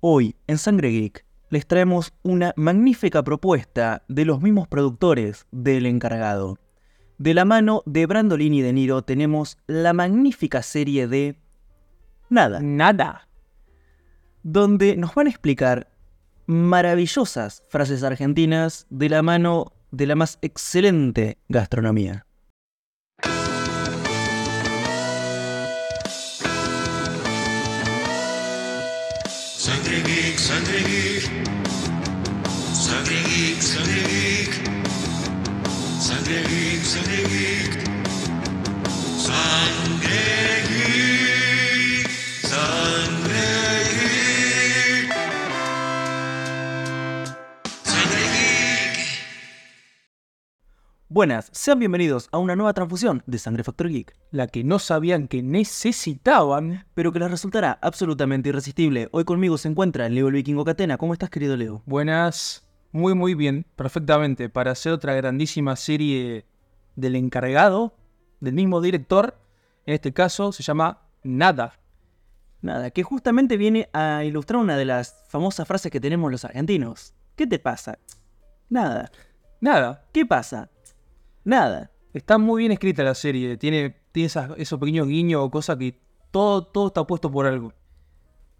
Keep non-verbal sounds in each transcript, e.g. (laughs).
Hoy, en Sangre Geek, les traemos una magnífica propuesta de los mismos productores del encargado. De la mano de Brandolini y De Niro tenemos la magnífica serie de Nada, Nada. donde nos van a explicar maravillosas frases argentinas de la mano de la más excelente gastronomía. Sangre Buenas, sean bienvenidos a una nueva transfusión de Sangre Factor Geek, La que no sabían que necesitaban. pero que les resultará absolutamente irresistible. Hoy conmigo se encuentra Leo el Vikingo Catena. ¿Cómo estás, querido Leo? Buenas. Muy, muy bien. Perfectamente. Para hacer otra grandísima serie del encargado, del mismo director. En este caso se llama Nada. Nada, que justamente viene a ilustrar una de las famosas frases que tenemos los argentinos. ¿Qué te pasa? Nada. Nada. ¿Qué pasa? Nada. Está muy bien escrita la serie. Tiene, tiene esas- esos pequeños guiños o cosas que todo, todo está puesto por algo.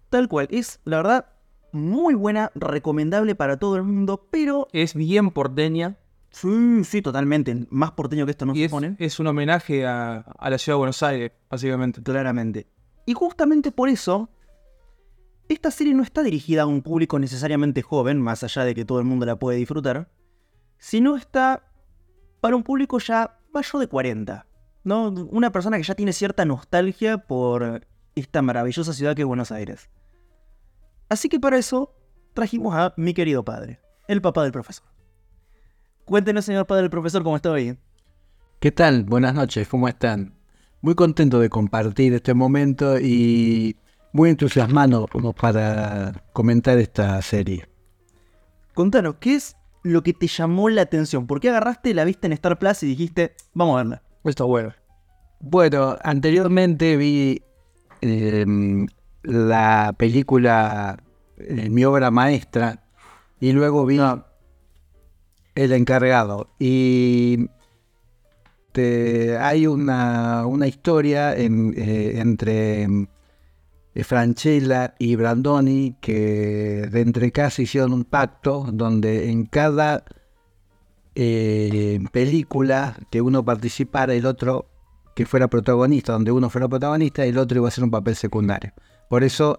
Tal cual. Es, la verdad, muy buena, recomendable para todo el mundo, pero... Es bien porteña. Sí, sí, totalmente. Más porteño que esto no y se es, pone. es un homenaje a, a la ciudad de Buenos Aires, básicamente. Claramente. Y justamente por eso, esta serie no está dirigida a un público necesariamente joven, más allá de que todo el mundo la puede disfrutar, sino está para un público ya mayor de 40. ¿no? Una persona que ya tiene cierta nostalgia por esta maravillosa ciudad que es Buenos Aires. Así que para eso trajimos a mi querido padre, el papá del profesor. Cuéntenos, señor padre del profesor, cómo está hoy. ¿Qué tal? Buenas noches, ¿cómo están? Muy contento de compartir este momento y muy entusiasmado como para comentar esta serie. Contanos, ¿qué es lo que te llamó la atención? ¿Por qué agarraste la vista en Star Plus y dijiste, vamos a verla? Está bueno. Bueno, anteriormente vi em, la película, eh, mi obra maestra, y luego vi El encargado. Y te- hay una, una historia en- eh, entre em, Franchella y Brandoni que de entre casa hicieron un pacto donde en cada eh, película que uno participara, el otro que fuera protagonista, donde uno fuera protagonista, el otro iba a hacer un papel secundario. Por eso,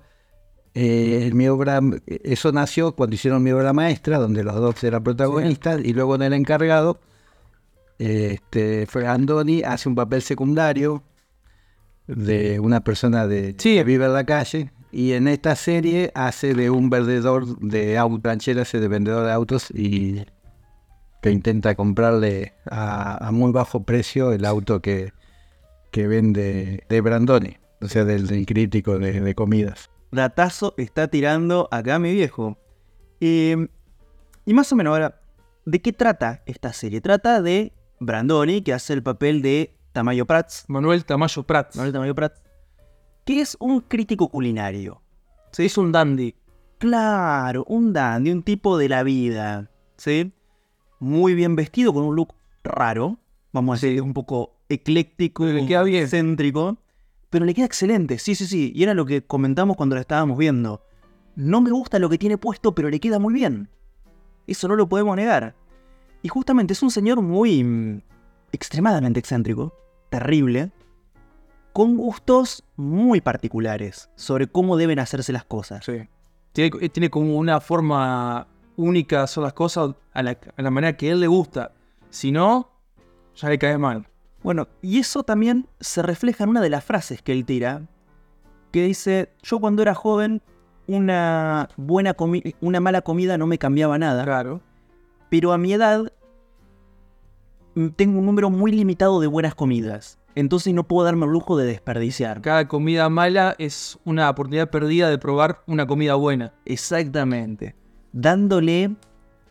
eh, mi obra, eso nació cuando hicieron mi obra maestra, donde los dos eran protagonistas, y luego en el encargado, eh, este, Andoni, hace un papel secundario de una persona de, Sí. que vive en la calle, y en esta serie hace de un vendedor de autos, Franchella hace de vendedor de autos y que intenta comprarle a, a muy bajo precio el auto que, que vende de Brandoni, o sea, del, del crítico de, de comidas. Datazo está tirando acá mi viejo. Eh, y más o menos ahora, ¿de qué trata esta serie? Trata de Brandoni, que hace el papel de Tamayo Prats. Manuel Tamayo Prats. Manuel Tamayo Prats. Que es un crítico culinario. Se hizo un dandy. Claro, un dandy, un tipo de la vida. ¿Sí? Muy bien vestido, con un look raro. Vamos a decir, un poco ecléctico, Le queda bien. excéntrico. Pero le queda excelente, sí, sí, sí. Y era lo que comentamos cuando la estábamos viendo. No me gusta lo que tiene puesto, pero le queda muy bien. Eso no lo podemos negar. Y justamente es un señor muy... extremadamente excéntrico. Terrible. Con gustos muy particulares sobre cómo deben hacerse las cosas. Sí. Tiene, eh, tiene como una forma única de hacer las cosas a la, a la manera que a él le gusta. Si no, ya le cae mal. Bueno, y eso también se refleja en una de las frases que él tira, que dice, yo cuando era joven, una, buena una mala comida no me cambiaba nada, Claro. pero a mi edad tengo un número muy limitado de buenas comidas, entonces no puedo darme el lujo de desperdiciar. Cada comida mala es una oportunidad perdida de probar una comida buena. Exactamente, dándole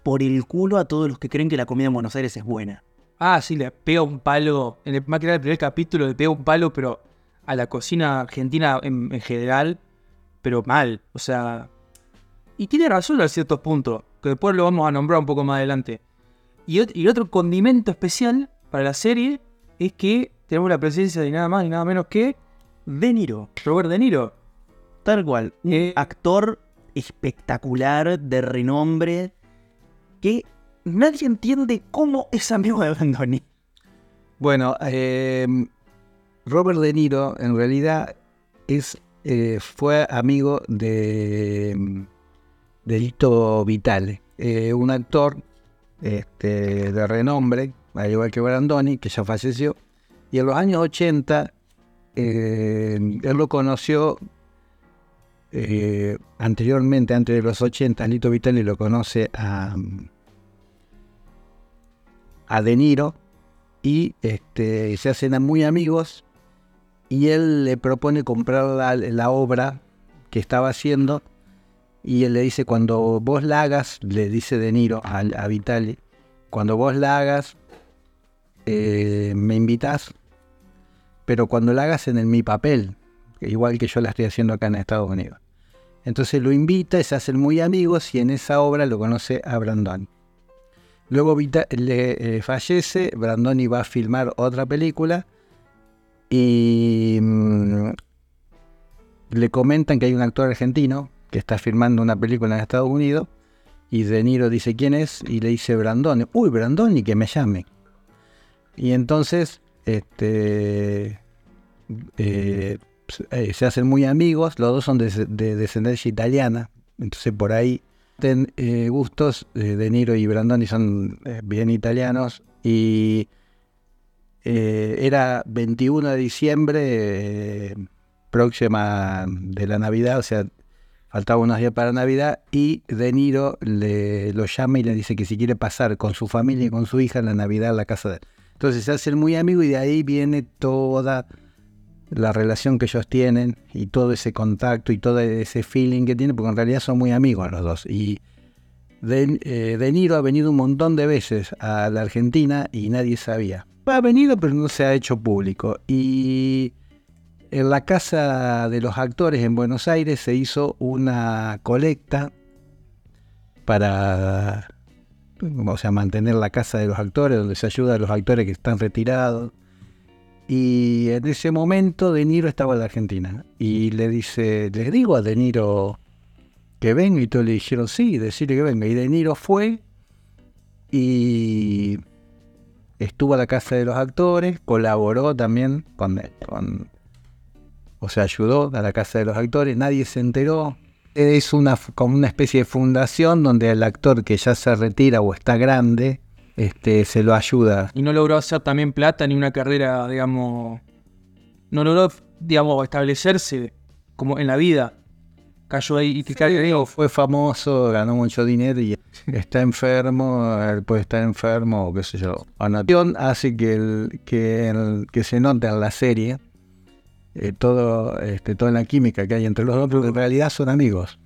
por el culo a todos los que creen que la comida en Buenos Aires es buena. Ah, sí, le pega un palo. En el, más que nada, el primer capítulo le pega un palo, pero a la cocina argentina en, en general, pero mal. O sea, y tiene razón a ciertos puntos, que después lo vamos a nombrar un poco más adelante. Y, ot- y otro condimento especial para la serie es que tenemos la presencia de nada más y nada menos que De Niro, Robert De Niro. tal cual. Un Eh, actor espectacular, de renombre, que nadie entiende cómo es amigo de Brandoni. Bueno, eh, Robert De Niro en realidad es, eh, fue amigo de, mm, de Lito Vitale, eh, un actor este, de renombre, al igual que Brandoni, que ya falleció. Y en los años 80, eh, él lo conoció eh, anteriormente, antes de los 80, Lito Vitale lo conoce a, a De Niro. Y este, se hacen muy amigos. Y él le propone comprar la obra que estaba haciendo y él le dice cuando vos la hagas, le dice De Niro a, Vitali, cuando vos la hagas eh, me invitas, pero cuando la hagas en el mi papel, igual que yo la estoy haciendo acá en Estados Unidos. Entonces lo invita, se hacen muy amigos y en esa obra lo conoce a Brandon. Luego Vita- le eh, fallece, Brandoni va a filmar otra película y mm, le comentan que hay un actor argentino que está filmando una película en Estados Unidos y De Niro dice quién es y le dice Brandoni, uy Brandoni que me llame. Y entonces este, eh, eh, se hacen muy amigos, los dos son de, de descendencia italiana, entonces por ahí ten, eh, gustos, eh, De Niro y Brandoni son bien italianos y era 21 de diciembre, próxima de la Navidad, o sea, faltaban unos días para Navidad y De Niro le, lo llama y le dice que si quiere pasar con su familia y con su hija la Navidad a la casa de él. Entonces se hacen muy amigos y de ahí viene toda la relación que ellos tienen y todo ese contacto y todo ese feeling que tienen, porque en realidad son muy amigos los dos. Y De, eh, Niro ha venido un montón de veces a la Argentina y nadie sabía. Ha venido, pero no se ha hecho público. Y en la casa de los actores en Buenos Aires se hizo una colecta para o sea, mantener la casa de los actores, donde se ayuda a los actores que están retirados. Y en ese momento De Niro estaba en la Argentina. Y le dice, le digo a De Niro que venga. Y todos le dijeron, sí, decirle que venga. Y De Niro fue y estuvo a la casa de los actores, colaboró también con, con o sea, ayudó a la casa de los actores, nadie se enteró. Es una, como una especie de fundación donde el actor que ya se retira o está grande, este, se lo ayuda. Y no logró hacer también plata ni una carrera, digamos. No logró, digamos, establecerse como en la vida. Cayó ahí y cae, digo, Fue famoso, ganó mucho dinero y está enfermo, él puede estar enfermo o qué sé yo. Anotación hace que, el, que, el- que se note en la serie eh, todo, este, toda la química que hay entre los dos, pero en realidad son amigos,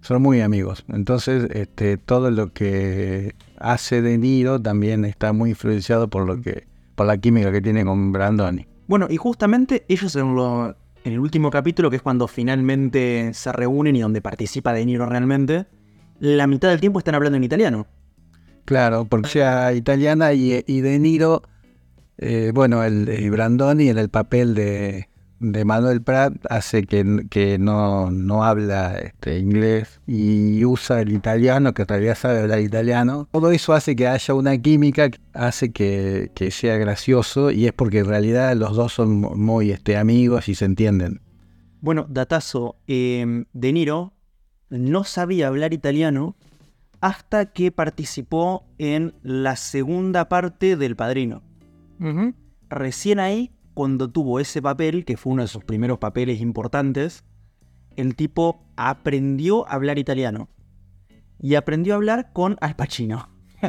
son muy amigos. Entonces, este, todo lo que hace De Niro también está muy influenciado por lo que, por la química que tiene con Brandoni. Bueno, y justamente ellos en, lo- en el último capítulo, que es cuando finalmente se reúnen y donde participa De Niro realmente, la mitad del tiempo están hablando en italiano. Claro, porque sea italiana y, y De Niro, eh, bueno, el, y Brandoni en el papel de, de Manuel Prat hace que, que no, no habla este, inglés y usa el italiano, que en realidad sabe hablar italiano. Todo eso hace que haya una química, que hace que, que sea gracioso y es porque en realidad los dos son mu- muy este, amigos y se entienden. Bueno, datazo, eh, De Niro no sabía hablar italiano hasta que participó en la segunda parte del Padrino. Recién ahí, cuando tuvo ese papel, que fue uno de sus primeros papeles importantes, el tipo aprendió a hablar italiano. Y aprendió a hablar con Al Pacino. (laughs) o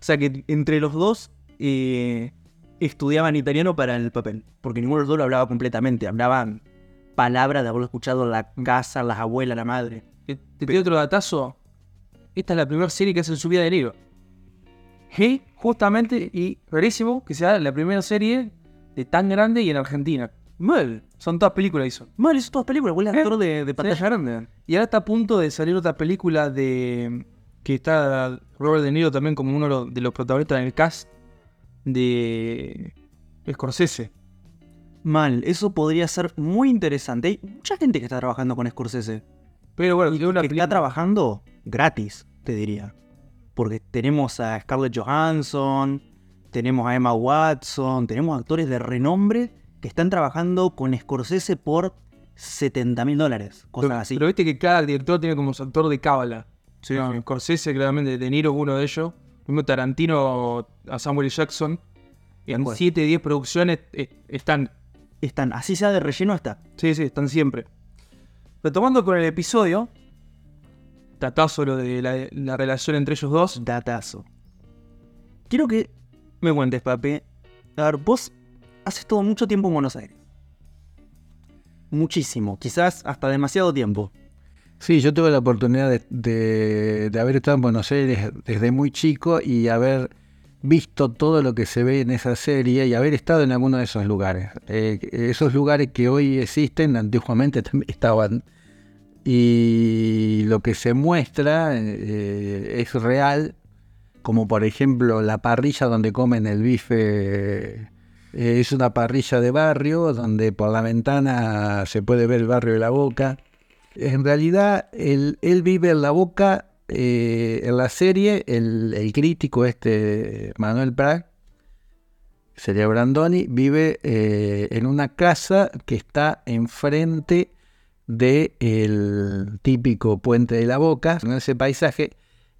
sea que entre los dos eh, estudiaban italiano para el papel. Porque ninguno de los dos lo hablaba completamente. Hablaban palabras de haberlo escuchado en la casa, las abuelas, la madre. Te, te pido otro datazo. Esta es la primera serie que hace en su vida de Niro. Y justamente, y rarísimo que sea la primera serie de tan grande y en Argentina. Mal. Son todas películas hizo. Mal, eso todas películas, buen ¿Eh? actor de, de pantalla grande. Y ahora está a punto de salir otra película de. que está Robert De Niro también como uno de los- protagonistas en el cast de. Scorsese. Mal, eso podría ser muy interesante. Hay mucha gente que está trabajando con Scorsese. Pero bueno, una que está trabajando gratis, te diría. Porque tenemos a Scarlett Johansson, tenemos a Emma Watson, tenemos actores de renombre que están trabajando con Scorsese por 70 mil dólares, cosas pero, así. pero viste que cada director tiene como su actor de cábala. Sí, Scorsese, claramente, De Niro es uno de ellos. Mismo Tarantino a Samuel Jackson. En acuerdo. 7, 10 producciones eh, están Están, así sea de relleno, está. Sí, sí, están siempre. Retomando con el episodio, datazo lo de la, la relación entre ellos dos. Datazo. Quiero que me cuentes, papi. A ver, vos haces todo mucho tiempo en Buenos Aires. Muchísimo, quizás hasta demasiado tiempo. Sí, yo tuve la oportunidad de, de- de haber estado en Buenos Aires desde muy chico y haber visto todo lo que se ve en esa serie y haber estado en alguno de esos lugares. Eh, esos lugares que hoy existen, antiguamente (laughs) también estaban. Y lo que se muestra eh, es real, como por ejemplo la parrilla donde comen el bife. eh, es una parrilla de barrio donde por la ventana se puede ver el barrio de la boca. En realidad, él, vive en la boca, eh, en la serie, el, crítico este, Manuel Prag, sería Brandoni, vive eh, en una casa que está enfrente del típico puente de la boca, en ese paisaje.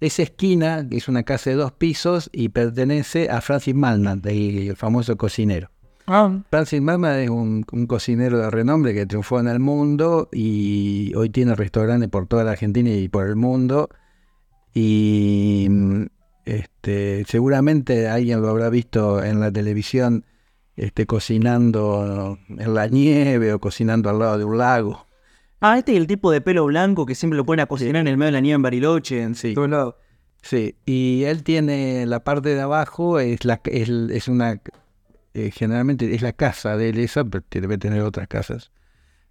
Esa esquina, es una casa de dos pisos y pertenece a Francis Malman, el famoso cocinero. Ah, Francis Mama es un, un cocinero de renombre que triunfó en el mundo y hoy tiene restaurantes por toda la Argentina y por el mundo. Y mm, este, seguramente alguien lo habrá visto en la televisión este, cocinando en la nieve o cocinando al lado de un lago. Ah, este es el tipo de pelo blanco que siempre lo ponen a cocinar en el medio de la nieve en Bariloche. En Sí. todos lados. Sí, y él tiene la parte de abajo, es, la, es, es una, eh, generalmente es la casa de él esa, pero debe tener otras casas.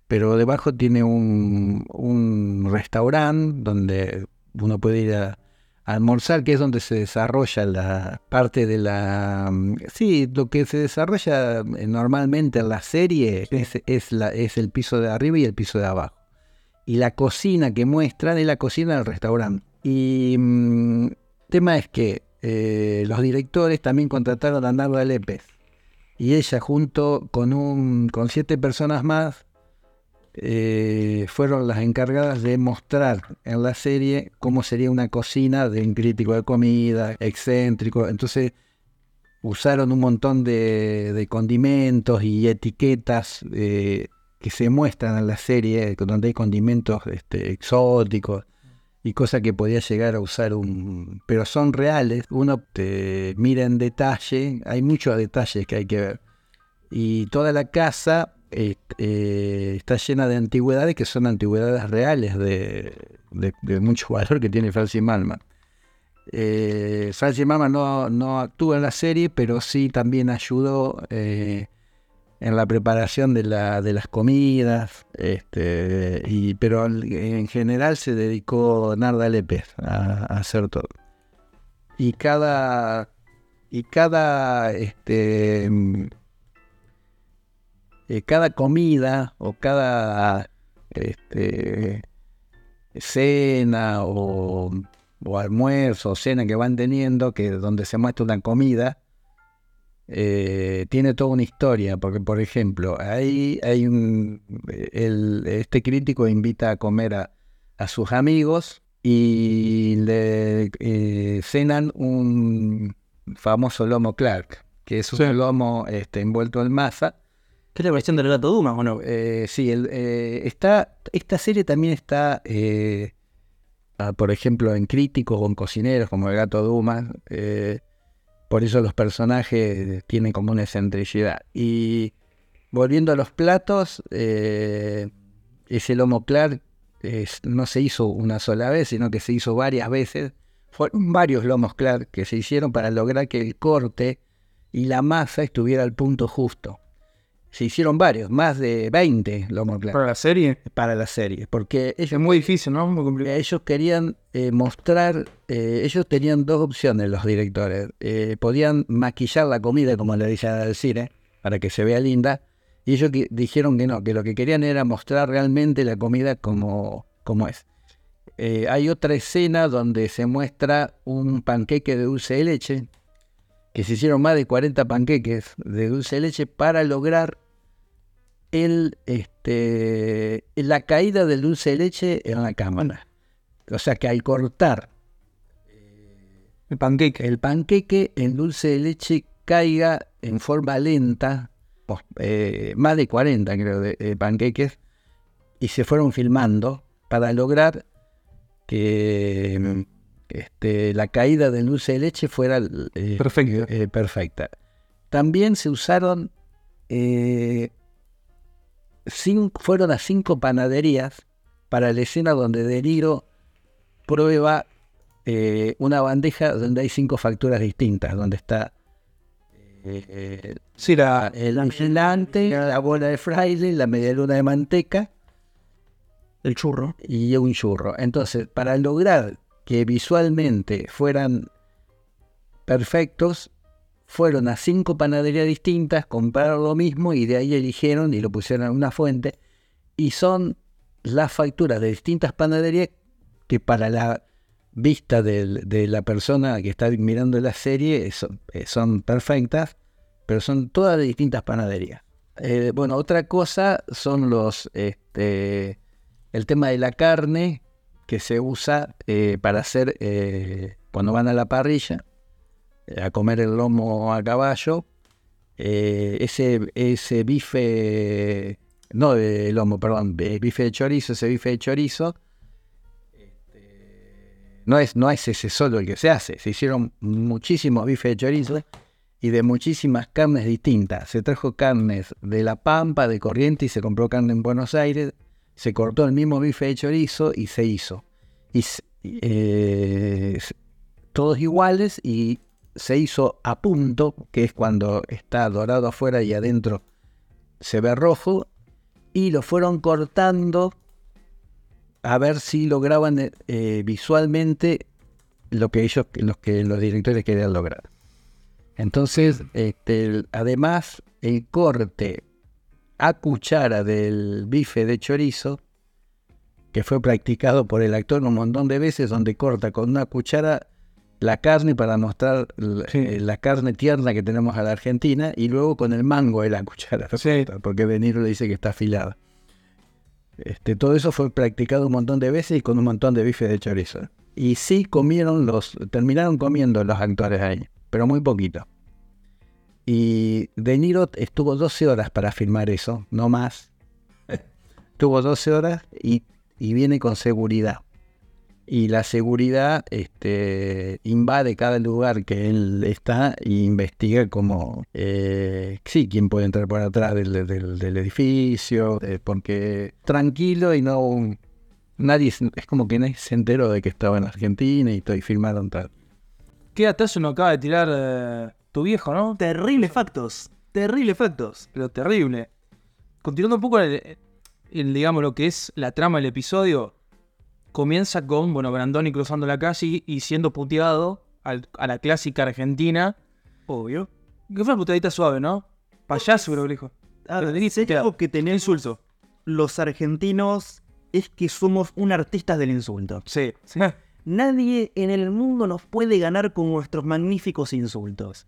Pero debajo tiene un, un restaurante donde uno puede ir a, a almorzar, que es donde se desarrolla la parte de la... mm, Sí, lo que se desarrolla eh, normalmente en la serie es, es, la, es el piso de arriba y el piso de abajo. Y la cocina que muestran es la cocina del restaurante. Y mm, tema es que eh, los directores también contrataron a Narda Lépez. Y ella junto con, un, con siete personas más eh, fueron las encargadas de mostrar en la serie cómo sería una cocina de un crítico de comida, excéntrico. Entonces usaron un montón de, de condimentos y etiquetas eh, que se muestran en la serie, donde hay condimentos este, exóticos y cosas que podía llegar a usar un... Pero son reales, uno te mira en detalle, hay muchos detalles que hay que ver. Y toda la casa eh, está llena de antigüedades que son antigüedades reales de mucho valor que tiene Francis Malman. Eh, Francis Malman no, no actúa en la serie, pero sí también ayudó eh, en la preparación de, la, de las comidas, este, y, pero en general se dedicó Narda Lépez a, a hacer todo. Y cada, y cada, este, mm, eh, cada comida o cada este, cena o, o almuerzo o cena que van teniendo, que donde se muestra una comida, eh, tiene toda una historia, porque por ejemplo, ahí hay un, el- este crítico invita a comer a, a sus amigos y le eh, cenan un famoso lomo Clark, que es un Sí. lomo este, envuelto en masa. ¿Qué es la versión del gato Dumas o no? Eh, sí, el, está, esta serie también está, ah, por ejemplo, en críticos o en cocineros, como el gato Dumas. eh, por eso los personajes tienen como una excentricidad. Y volviendo a los platos, eh, ese lomo Clark es- no se hizo una sola vez, sino que se hizo varias veces. Fueron varios lomos Clark que se hicieron para lograr que el corte y la masa estuviera al punto justo. Se hicieron varios, más de 20 lomos claros Para la serie para la serie, porque es ellos, muy difícil, ¿no? Muy complicado. ellos querían eh, mostrar, eh, ellos tenían dos opciones los directores, Eh, podían maquillar la comida, como le dicen al cine, para que se vea linda, y ellos que- dijeron que no, que lo que querían era mostrar realmente la comida como, como es. Hay otra escena donde se muestra un panqueque de dulce de leche, que se hicieron más de 40 panqueques de dulce de leche para lograr el, este, la caída del dulce de leche en la cámara. O sea que al cortar El panqueque. el panqueque, el dulce de leche caiga en forma lenta, eh, más de 40 creo de, de panqueques, y se fueron filmando para lograr que este, la caída del dulce de leche fuera eh, Perfecta. eh, perfecta. También se usaron, eh, fueron a cinco panaderías para la escena donde De Niro prueba una bandeja donde hay cinco facturas distintas, donde está Sí, la, el angelante, la bola de fraile, la media luna de manteca El churro. y un churro. Entonces, para lograr que visualmente fueran perfectos, fueron a cinco panaderías distintas, compraron lo mismo y de ahí eligieron y lo pusieron en una fuente. Y son las facturas de distintas panaderías que para la vista del- de la persona que está mirando la serie son, eh, son perfectas, pero son todas de distintas panaderías. Eh, bueno, otra cosa son los, este, el tema de la carne que se usa eh, para hacer eh, cuando van a la parrilla eh, a comer el lomo a caballo. ese, ese bife, no de lomo, perdón, bife de chorizo, ese bife de chorizo, este, no es, no es ese solo el que se hace. Se hicieron muchísimos bifes de chorizo y de muchísimas carnes distintas. Se trajo carnes de La Pampa, de Corrientes, y se compró carne en Buenos Aires. Se cortó el mismo bife de chorizo y se hizo. Y eh, todos iguales y se hizo a punto, que es cuando está dorado afuera y adentro se ve rojo, y lo fueron cortando a ver si lograban eh, eh, visualmente lo que ellos, los que los directores querían lograr. Entonces, este, además, el corte a cuchara del bife de chorizo, que fue practicado por el actor un montón de veces, donde corta con una cuchara la carne para mostrar Sí. eh, la carne tierna que tenemos a la Argentina, y luego con el mango de la (laughs) cuchara, Sí. porque De Niro le dice que está afilada. Este, todo eso fue practicado un montón de veces y con un montón de bifes de chorizo. Y sí comieron los, terminaron comiendo los actores ahí, pero muy poquito. Y De Niro estuvo 12 horas para filmar eso, no más. (laughs) Estuvo 12 horas y, viene con seguridad. Y la seguridad este, invade cada lugar que él está e investiga como, eh, sí, quién puede entrar por atrás del, edificio, eh, porque tranquilo y no... Nadie, es como que nadie se enteró de que estaba en Argentina y, to- y filmaron tal. ¿Qué datazo nos acaba de tirar eh, tu viejo, no? Terribles factos. Terribles factos. Pero terrible. Continuando un poco el, el, digamos, lo que es la trama del episodio, comienza con, bueno, Brandoni cruzando la calle y siendo puteado al- a la clásica argentina. Obvio. Que fue una puteadita suave, ¿no? Payaso, creo que dijo. A ver, tenés algo que tenemos Insulto. los argentinos es que somos un artistas del insulto. Sí. sí. Nadie en el mundo nos puede ganar con nuestros magníficos insultos.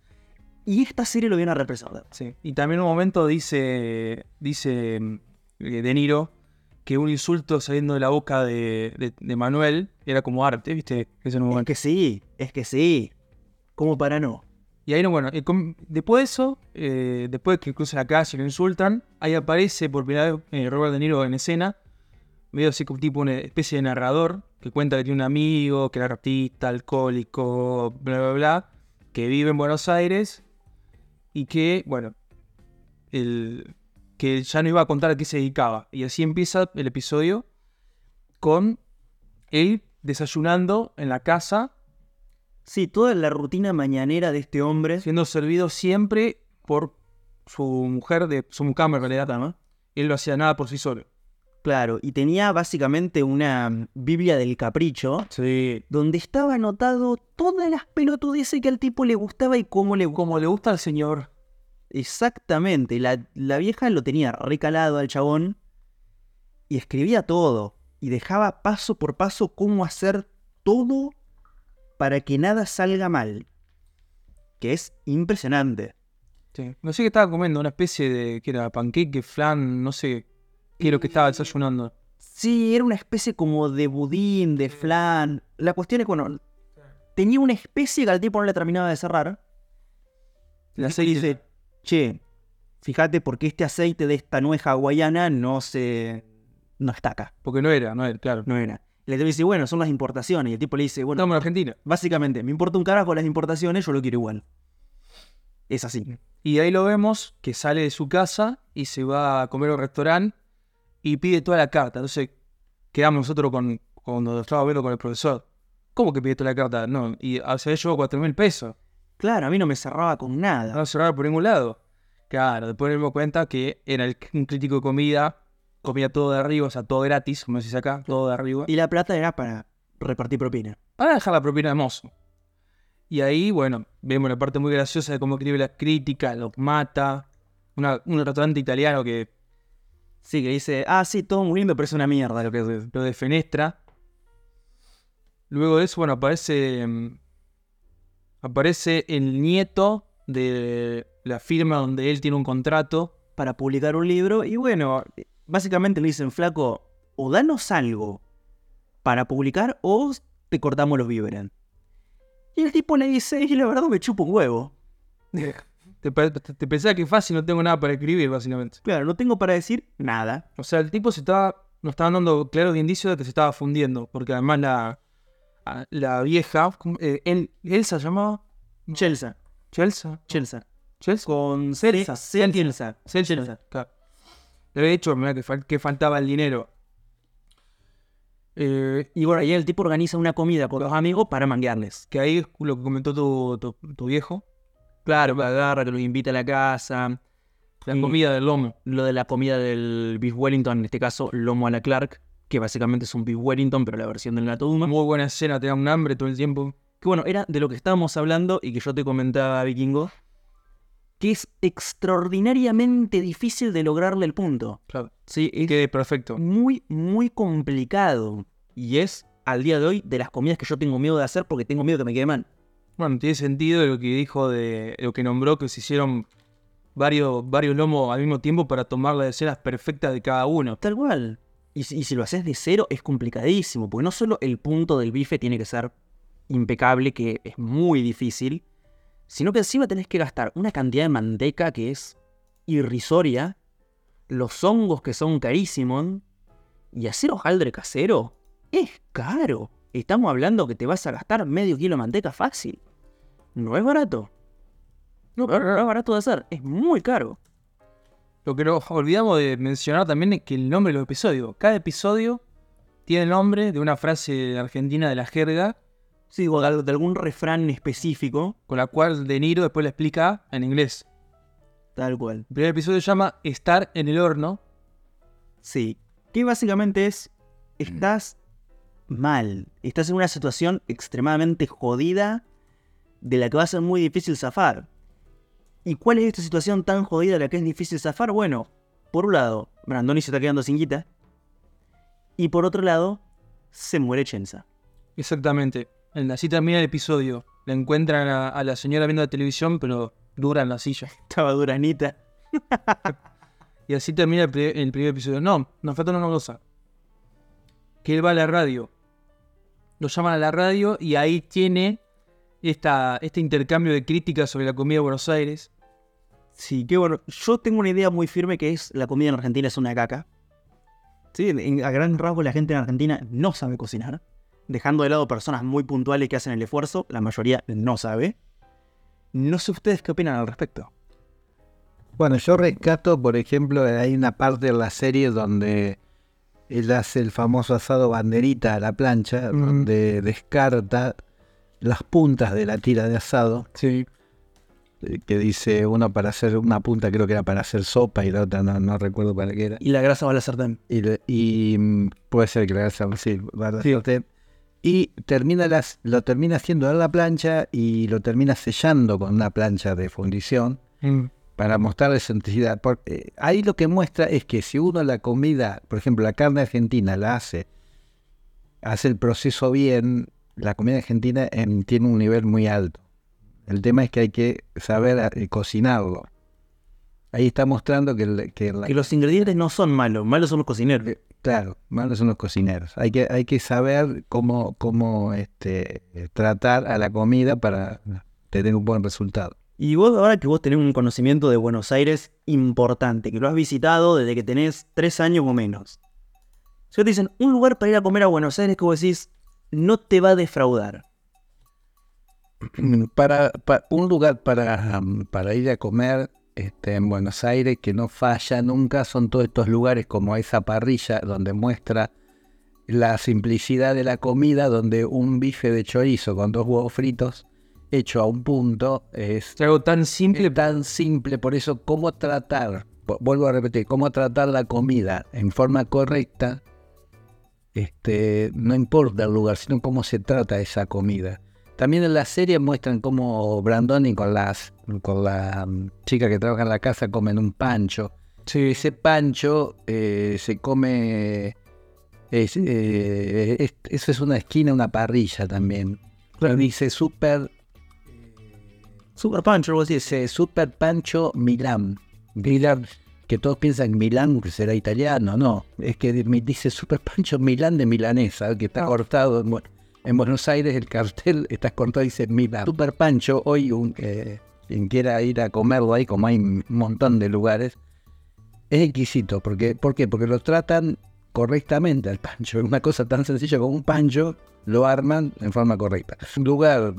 Y esta serie lo viene a representar. Sí. Y también en un momento dice, dice mm, eh, De Niro que un insulto saliendo de la boca de, de- de Manuel era como arte, ¿viste? Ese Es que sí, es que sí. ¿Cómo para no? Y ahí no, bueno, después de eso, eh, después que cruza la calle y lo insultan, ahí aparece por primera vez eh, Robert De Niro en escena, medio así como tipo una especie de narrador, que cuenta que tiene un amigo, que era artista, alcohólico, bla, bla, bla, que vive en Buenos Aires y que, bueno, el, que ya no iba a contar a qué se dedicaba. Y así empieza el episodio con él desayunando en la casa Sí, toda la rutina mañanera de este hombre. siendo servido siempre por su mujer, de su mucama en realidad, él no hacía nada por sí solo. Claro, y tenía básicamente una mm, Biblia del capricho, Sí. donde estaba anotado todas las pelotudeces que al tipo le gustaba y cómo le Como le gusta al señor. Exactamente, la, la vieja lo tenía recalado al chabón y escribía todo y dejaba paso por paso cómo hacer todo para que nada salga mal. Que es impresionante. Sí. No sé qué estaba comiendo, una especie de, que era panqueque, flan, no sé qué es lo que estaba desayunando. Sí, era una especie como de budín, de flan. La cuestión es que, bueno, tenía una especie que al tipo no le terminaba de cerrar. Tipo aceite. dice, che, fíjate porque este aceite de esta nuez hawaiana no se... no está acá. Porque no era, no era, claro. No era. Y el tipo dice, bueno, son las importaciones. Y el tipo le dice, bueno, Estamos en Argentina. básicamente, me importa un carajo las importaciones, yo lo quiero igual. Es así. Y ahí lo vemos que sale de su casa y se va a comer a un restaurante y pide toda la carta. Entonces quedamos nosotros con cuando estaba viendo con el profesor. ¿Cómo que pide toda la carta? No, y ah, se había llevado cuatro mil pesos. Claro, a mí no me cerraba con nada. No cerraba por ningún lado. Claro, después nos dimos cuenta que era el- un crítico de comida, comía todo de arriba, o sea, todo gratis, como se dice acá, todo de arriba. Y la plata era para repartir propina. Para dejar la propina de mozo. Y ahí, bueno, vemos la parte muy graciosa de cómo escribe la crítica, los mata. Una- un restaurante italiano que Sí, que dice, ah, sí, todo muy lindo, pero es una mierda lo que lo defenestra. Luego de eso, bueno, aparece. mm, Aparece el nieto de la firma donde él tiene un contrato. Para publicar un libro. Y bueno, básicamente le dicen, flaco, o danos algo para publicar o te cortamos los víveres. Y el tipo le dice, y la verdad me chupo un huevo. (laughs) Te, te, te pensás que es fácil, no tengo nada para escribir, básicamente. Claro, no tengo para decir nada. O sea, el tipo se estaba. Nos estaban dando claros indicios de que se estaba fundiendo. Porque además la. La vieja. Eh, El, ¿Elsa se llamaba? Chelsea. ¿Chelsea? Chelsea. ¿Chelsea? Con Celsa. Celsa. Celsa. Claro. Le había dicho que, fal- que faltaba el dinero. Eh, Y bueno, ahí el tipo organiza una comida con los amigos para manguearles. que ahí es lo que comentó tu, tu, tu viejo. Claro, agarra, que los invita a la casa. La comida del lomo. Lo de la comida del beef Wellington, en este caso, lomo a la Clark, que básicamente es un beef Wellington, pero la versión del Gato Duma. Muy buena escena, te da un hambre todo el tiempo. Que bueno, era de lo que estábamos hablando y que yo te comentaba, Vikingo, que es extraordinariamente difícil de lograrle el punto. Claro. Sí, es Quede perfecto. muy, muy complicado. Y es, al día de hoy, de las comidas que yo tengo miedo de hacer porque tengo miedo que me quede mal. Bueno, tiene sentido lo que dijo de lo que nombró que se hicieron varios, varios lomos al mismo tiempo para tomar las escenas perfectas de cada uno. Tal cual. Y si, y si lo haces de cero es complicadísimo, porque no solo el punto del bife tiene que ser impecable, que es muy difícil, sino que encima tenés que gastar una cantidad de manteca que es irrisoria, los hongos que son carísimos, y hacer hojaldre casero es caro. Estamos hablando que te vas a gastar medio kilo de manteca fácil. No es barato. No, no es barato de hacer, es muy caro. Lo que nos olvidamos de mencionar también es que el nombre de los episodios. Cada episodio tiene el nombre de una frase argentina de la jerga, Sí, o de al- de algún refrán específico. con la cual De Niro después la explica en inglés. Tal cual. El primer episodio se llama Estar en el horno. Sí. Que básicamente es. Estás mal. Estás en una situación extremadamente jodida. De la que va a ser muy difícil zafar. ¿Y cuál es esta situación tan jodida de la que es difícil zafar? Bueno, por un lado, Brandoni se está quedando sin guita. Y por otro lado, se muere Chenza. Exactamente. En- Así termina el episodio. La encuentran a, a la señora viendo la televisión, pero dura en la silla. (laughs) Estaba duranita. (laughs) Y así termina el primer episodio. No, nos falta una cosa. Que él va a la radio. Lo llaman a la radio y ahí tiene esta, este intercambio de críticas sobre la comida de Buenos Aires. Sí, qué bueno. Yo tengo una idea muy firme que es la comida en Argentina es una caca. Sí, en- a gran rasgo la gente en Argentina no sabe cocinar. Dejando de lado personas muy puntuales que hacen el esfuerzo, la mayoría no sabe. No sé ustedes qué opinan al respecto. Bueno, yo rescato, por ejemplo, hay una parte de la serie donde él hace el famoso asado banderita a la plancha, donde descarta las puntas de la tira de asado. Sí. eh, que dice uno para hacer una punta, creo que era para hacer sopa y la otra no, no recuerdo para qué era. Y la grasa va a la sartén. Y, mm, puede ser que la grasa, sí, va a la Sí. sartén. Y termina las, lo termina haciendo en la plancha y lo termina sellando con una plancha de fundición Mm. Para mostrarle senticidad. Porque ahí lo que muestra es que si uno la comida, por ejemplo, la carne argentina la hace, hace el proceso bien, la comida argentina em, tiene un nivel muy alto. El tema es que hay que saber eh, cocinarlo. Ahí está mostrando que, que la- Que los ingredientes no son malos, malos son los cocineros. eh, Claro, malos son los cocineros. Hay que, hay que saber cómo, cómo este, eh, tratar a la comida para tener un buen resultado. Y vos, ahora que vos tenés un conocimiento de Buenos Aires importante, que lo has visitado desde que tenés tres años o menos. Si te dicen un lugar para ir a comer a Buenos Aires que vos decís, no te va a defraudar. (clears throat) Para, pa- un lugar para, um, para ir a comer este, en Buenos Aires que no falla nunca son todos estos lugares como esa parrilla donde muestra la simplicidad de la comida, donde un bife de chorizo con dos huevos fritos hecho a un punto es Es algo tan simple. Es tan simple, por eso cómo tratar, vo- vuelvo a repetir, cómo tratar la comida en forma correcta, este, no importa el lugar, sino cómo se trata esa comida. También en la serie muestran cómo Brandoni con las con la mm, chica que trabaja en la casa comen un pancho. Sí, Ese pancho eh, se come, es, eh, es- eso es una esquina, una parrilla también. Dice super Super Pancho, algo así. Dice Super Pancho Milán. Milán, que todos piensan que Milán que será italiano, no. Es que dice Super Pancho Milán de milanesa, que está cortado. En, Bu- en Buenos Aires el cartel está cortado y dice Milán. Super Pancho, hoy un, eh, quien quiera ir a comerlo ahí, como hay un montón de lugares, es exquisito. Porque, ¿Por qué? Porque lo tratan correctamente al pancho. Una cosa tan sencilla como un pancho, lo arman en forma correcta. Un lugar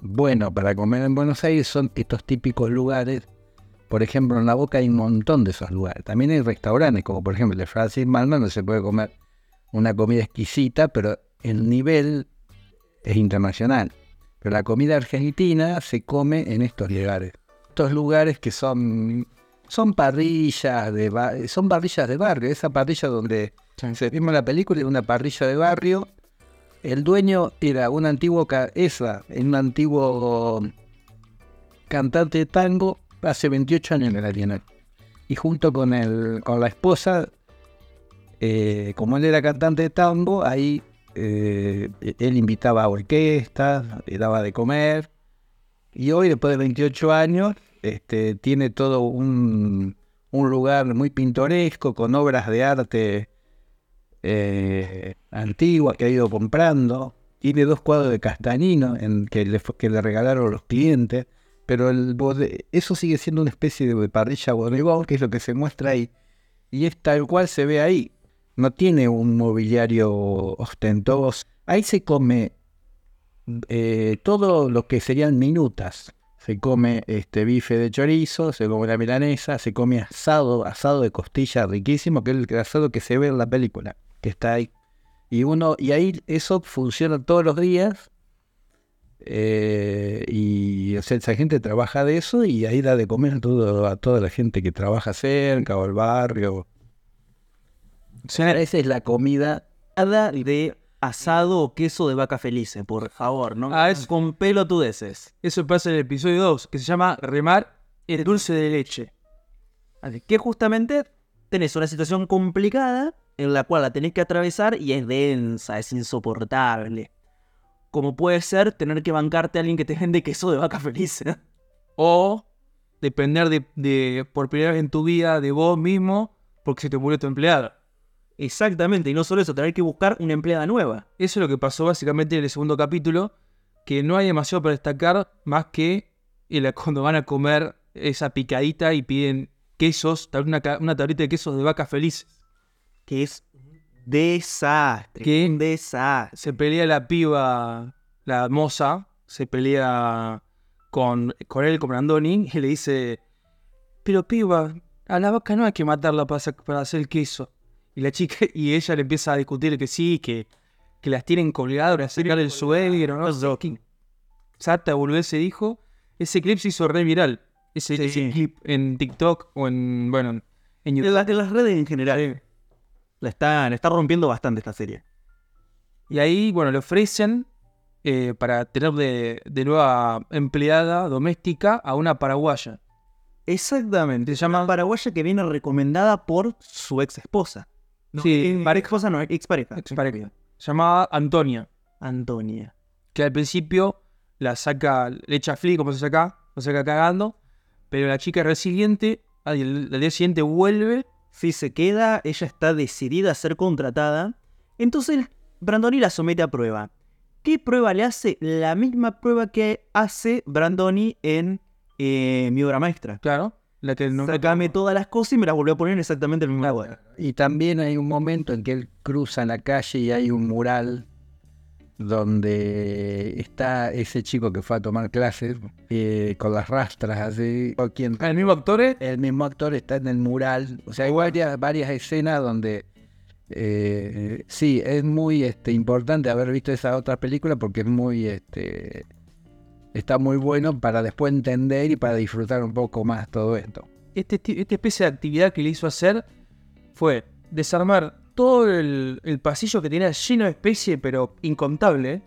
bueno para comer en Buenos Aires son estos típicos lugares. Por ejemplo, en La Boca hay un montón de esos lugares. También hay restaurantes, como por ejemplo el de Francis Malma, donde se puede comer una comida exquisita, pero el nivel es internacional. Pero la comida argentina se come en estos lugares. Estos lugares que son, son parrillas de son parrillas de barrio. Esa parrilla donde se vimos la película, era una parrilla de barrio el dueño era un antiguo, esa, un antiguo cantante de tango, hace 28 años que la tiene. Y junto con, el, con la esposa, eh, como él era cantante de tango, ahí eh, él invitaba a orquestas, le daba de comer. Y hoy, después de 28 años, este, tiene todo un, un lugar muy pintoresco, con obras de arte eh, antiguas que ha ido comprando. Tiene dos cuadros de Castanino en, que, le, que le regalaron los clientes. Pero el eso sigue siendo una especie de parrilla bodegón, que es lo que se muestra ahí. Y es tal cual se ve ahí. No tiene un mobiliario ostentoso. Ahí se come eh, todo lo que serían minutas. Se come este bife de chorizo, se come la milanesa, se come asado, asado de costilla riquísimo, que es el asado que se ve en la película, que está ahí. Y uno, y ahí eso funciona todos los días. eh, y o sea, esa gente trabaja de eso y ahí da de comer a, todo, a toda la gente que trabaja cerca o el barrio. O sea, esa es la comida Nada de asado o queso de vaca felice, por favor, ¿no? Ah, es- con pelotudeces. Eso pasa en el episodio 2, que se llama Remar el dulce de leche. Así que justamente tenés una situación complicada en la cual la tenés que atravesar y es densa, es insoportable. Como puede ser tener que bancarte a alguien que te vende queso de vaca (laughs) feliz. ¿eh? O depender de, por primera vez en tu vida, de vos mismo, porque se te murió tu empleada. Exactamente, y no solo eso, tener que buscar una empleada nueva. Eso es lo que pasó básicamente en el segundo capítulo, que no hay demasiado para destacar más que el- (laughs) cuando van a comer esa picadita y piden quesos, una, una tablita de quesos de vaca felices. Que es un desastre. ¿Qué? Un desastre. Se pelea la piba, la moza, se pelea con, con él, con Brandoni, y le dice, pero piba, a la vaca no hay que matarla para, para hacer el queso. Y la chica, (laughs) y ella le empieza a discutir que sí, que, que las tienen colgadas, sacarle el suegro, ¿no? Sata boludez se dijo. Ese clip se hizo re viral. Ese, Sí. ese clip en TikTok o en, bueno, en En, YouTube. la- en las redes en general. La está, la está rompiendo bastante esta serie. Y ahí, bueno, le ofrecen eh, para tener de, de nueva empleada doméstica a una paraguaya. Exactamente. Se llama paraguaya que viene recomendada por su ex esposa. Sí, pareja esposa no, ex pareja. Expareja. Llamada Antonia. Antonia. Que al principio la saca, le echa fli, como se saca, lo saca cagando. Pero la chica resiliente, al al día siguiente vuelve. Si se queda, ella está decidida a ser contratada. Entonces Brandoni la somete a prueba. ¿Qué prueba le hace? La misma prueba que hace Brandoni en eh, mi obra maestra. Claro. La que no. Sacame todas las cosas y me las volvió a poner en exactamente el mismo lugar. Y también hay un momento en que él cruza la calle y hay un mural donde está ese chico que fue a tomar clases eh, con las rastras así. o quien- El mismo actor es. el mismo actor está en el mural. O sea, hay varias, varias escenas donde eh, sí, es muy este, importante haber visto esa otra película porque es muy este está muy bueno para después entender y para disfrutar un poco más todo esto. este, esta especie de actividad que le hizo hacer fue desarmar todo el, el pasillo que tenía lleno de especie, pero incontable.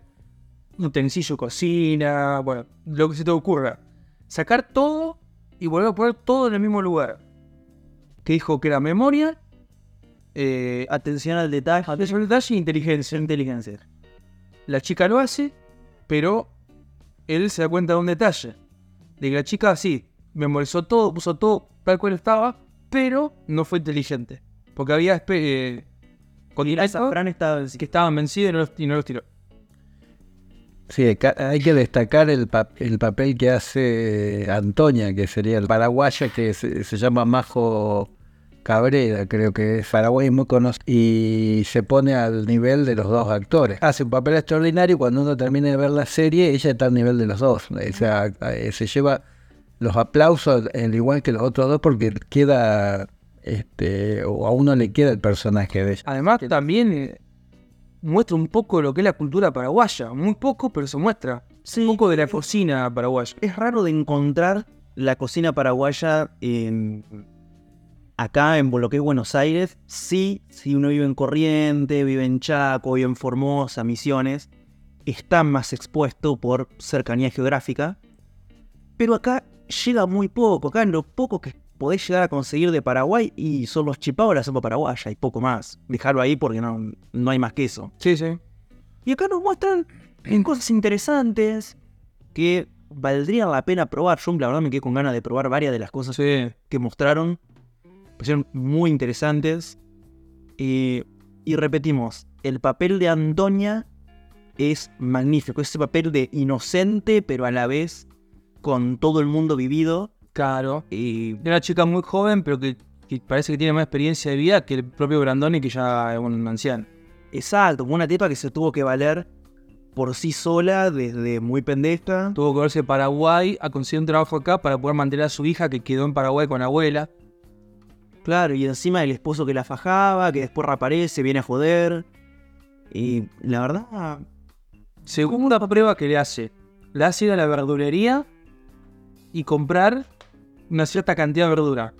Utensilio, cocina, bueno, lo que se te ocurra. Sacar todo y volver a poner todo en el mismo lugar. Que dijo que era memoria, eh, Atención al detalle. atención al detalle e inteligencia. Inteligencia. La chica lo hace, pero él se da cuenta de un detalle. De que la chica sí, memorizó todo, puso todo tal cual estaba, pero no fue inteligente. Porque había eh, Y condimentos esa Fran está... que estaban vencidos y no los, y no los tiró. Sí, hay que destacar el, pa- el papel que hace Antonia, que sería el paraguaya que se, se llama Majo Cabrera, creo que es Paraguay muy conocido, y se pone al nivel de los dos actores. Hace un papel extraordinario y cuando uno termina de ver la serie, ella está al nivel de los dos. O sea, eh, se lleva los aplausos al igual que los otros dos porque queda, este, o a uno le queda el personaje de ella. Además, también eh, muestra un poco lo que es la cultura paraguaya. Muy poco, pero se muestra. Un poco de la cocina paraguaya. Es raro de encontrar la cocina paraguaya en... acá en lo que es Buenos Aires. Sí, si uno vive en Corriente, vive en Chaco, vive en Formosa, Misiones, está más expuesto por cercanía geográfica. Pero acá llega muy poco. Acá en lo poco que podés llegar a conseguir de Paraguay y son los chipados de la sopa paraguaya y poco más. Dejarlo ahí porque no, no hay más que eso. Sí, sí. Y acá nos muestran (clears throat) cosas interesantes que valdrían la pena probar. Yo la verdad me quedé con ganas de probar varias de las cosas Sí. que mostraron. Parecieron muy interesantes. Eh, y repetimos, el papel de Antonia es magnífico. Ese papel de inocente, pero a la vez con todo el mundo vivido. Claro. Y una chica muy joven, pero que, que parece que tiene más experiencia de vida que el propio Brandoni, que ya es un anciano. exacto, una tipa que se tuvo que valer por sí sola desde muy pendeja. Tuvo que verse a Paraguay a conseguir un trabajo acá para poder mantener a su hija que quedó en Paraguay con la abuela. Claro, y encima el esposo que la fajaba, que después reaparece, viene a joder. Y la verdad, Segunda prueba que le hace. Le hace ir a la verdulería y comprar una cierta cantidad de verdura.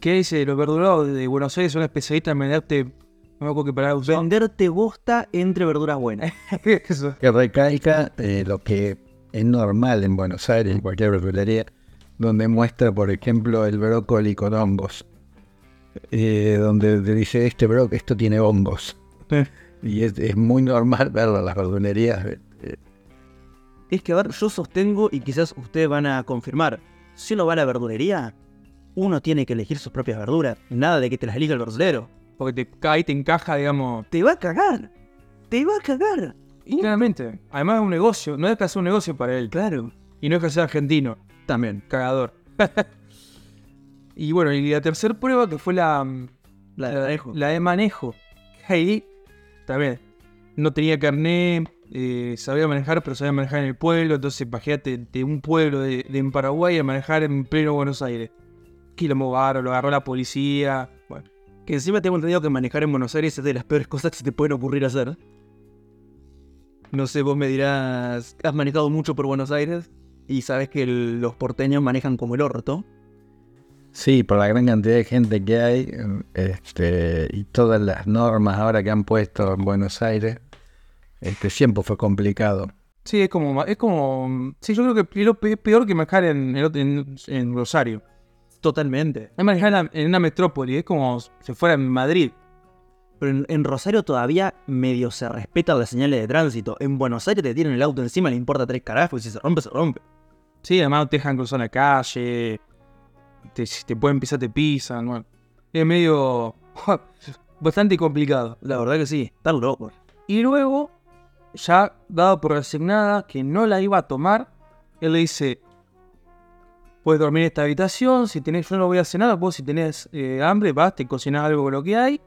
¿Qué dice? Los verdurados de Buenos Aires son especialistas en venderte. No me acuerdo qué palabra usó. venderte bosta entre verduras buenas. (laughs) Eso. que recalca eh, lo que es normal en Buenos Aires, en cualquier verdulería, donde muestra, por ejemplo, el brócoli con hongos. Eh, donde te dice, este brócoli, esto tiene hongos. Y es, es muy normal verlo en las verdulerías. eh, Es que, a ver, yo sostengo, y quizás ustedes van a confirmar, si uno va a la verdulería, uno tiene que elegir sus propias verduras. Nada de que te las elija el verdulero. Porque te y te encaja, digamos. Te va a cagar. Te va a cagar. Y claramente. Además es un negocio. No deja de ser un negocio para él. Claro. Y no deja de ser argentino. También. Cagador. (laughs) y bueno, y la tercera prueba que fue la. La de manejo. La de manejo. Ahí también. No tenía carné, eh, sabía manejar, pero sabía manejar en el pueblo. Entonces, imagínate, de un pueblo de, en Paraguay a manejar en pleno Buenos Aires. Quilombo bárbaro, lo agarró la policía. Bueno, Que encima tengo entendido que manejar en Buenos Aires es de las peores cosas que se te pueden ocurrir hacer. No sé, vos me dirás, has manejado mucho por Buenos Aires y sabes que los porteños manejan como el orto. Sí, por la gran cantidad de gente que hay este, y todas las normas ahora que han puesto en Buenos Aires, este, siempre fue complicado. Sí, es como, es como, sí, yo creo que es lo peor que manejar en, en, Rosario. Totalmente. Es manejar en, una metrópoli, es como si fuera en Madrid. Pero en, en Rosario todavía medio se respetan las señales de tránsito. En Buenos Aires te tienen el auto encima, le importa tres carajos y si se rompe, se rompe. Sí, además te dejan cruzar la calle, te, si te pueden pisar, te pisan, bueno. Es medio, (laughs) bastante complicado. La verdad que sí, están locos. Y luego, ya dado por resignada que no la iba a tomar, él le dice, puedes dormir en esta habitación, si tenés, yo no voy a nada, vos si tenés eh, hambre, vas, te cocinás algo con lo que hay,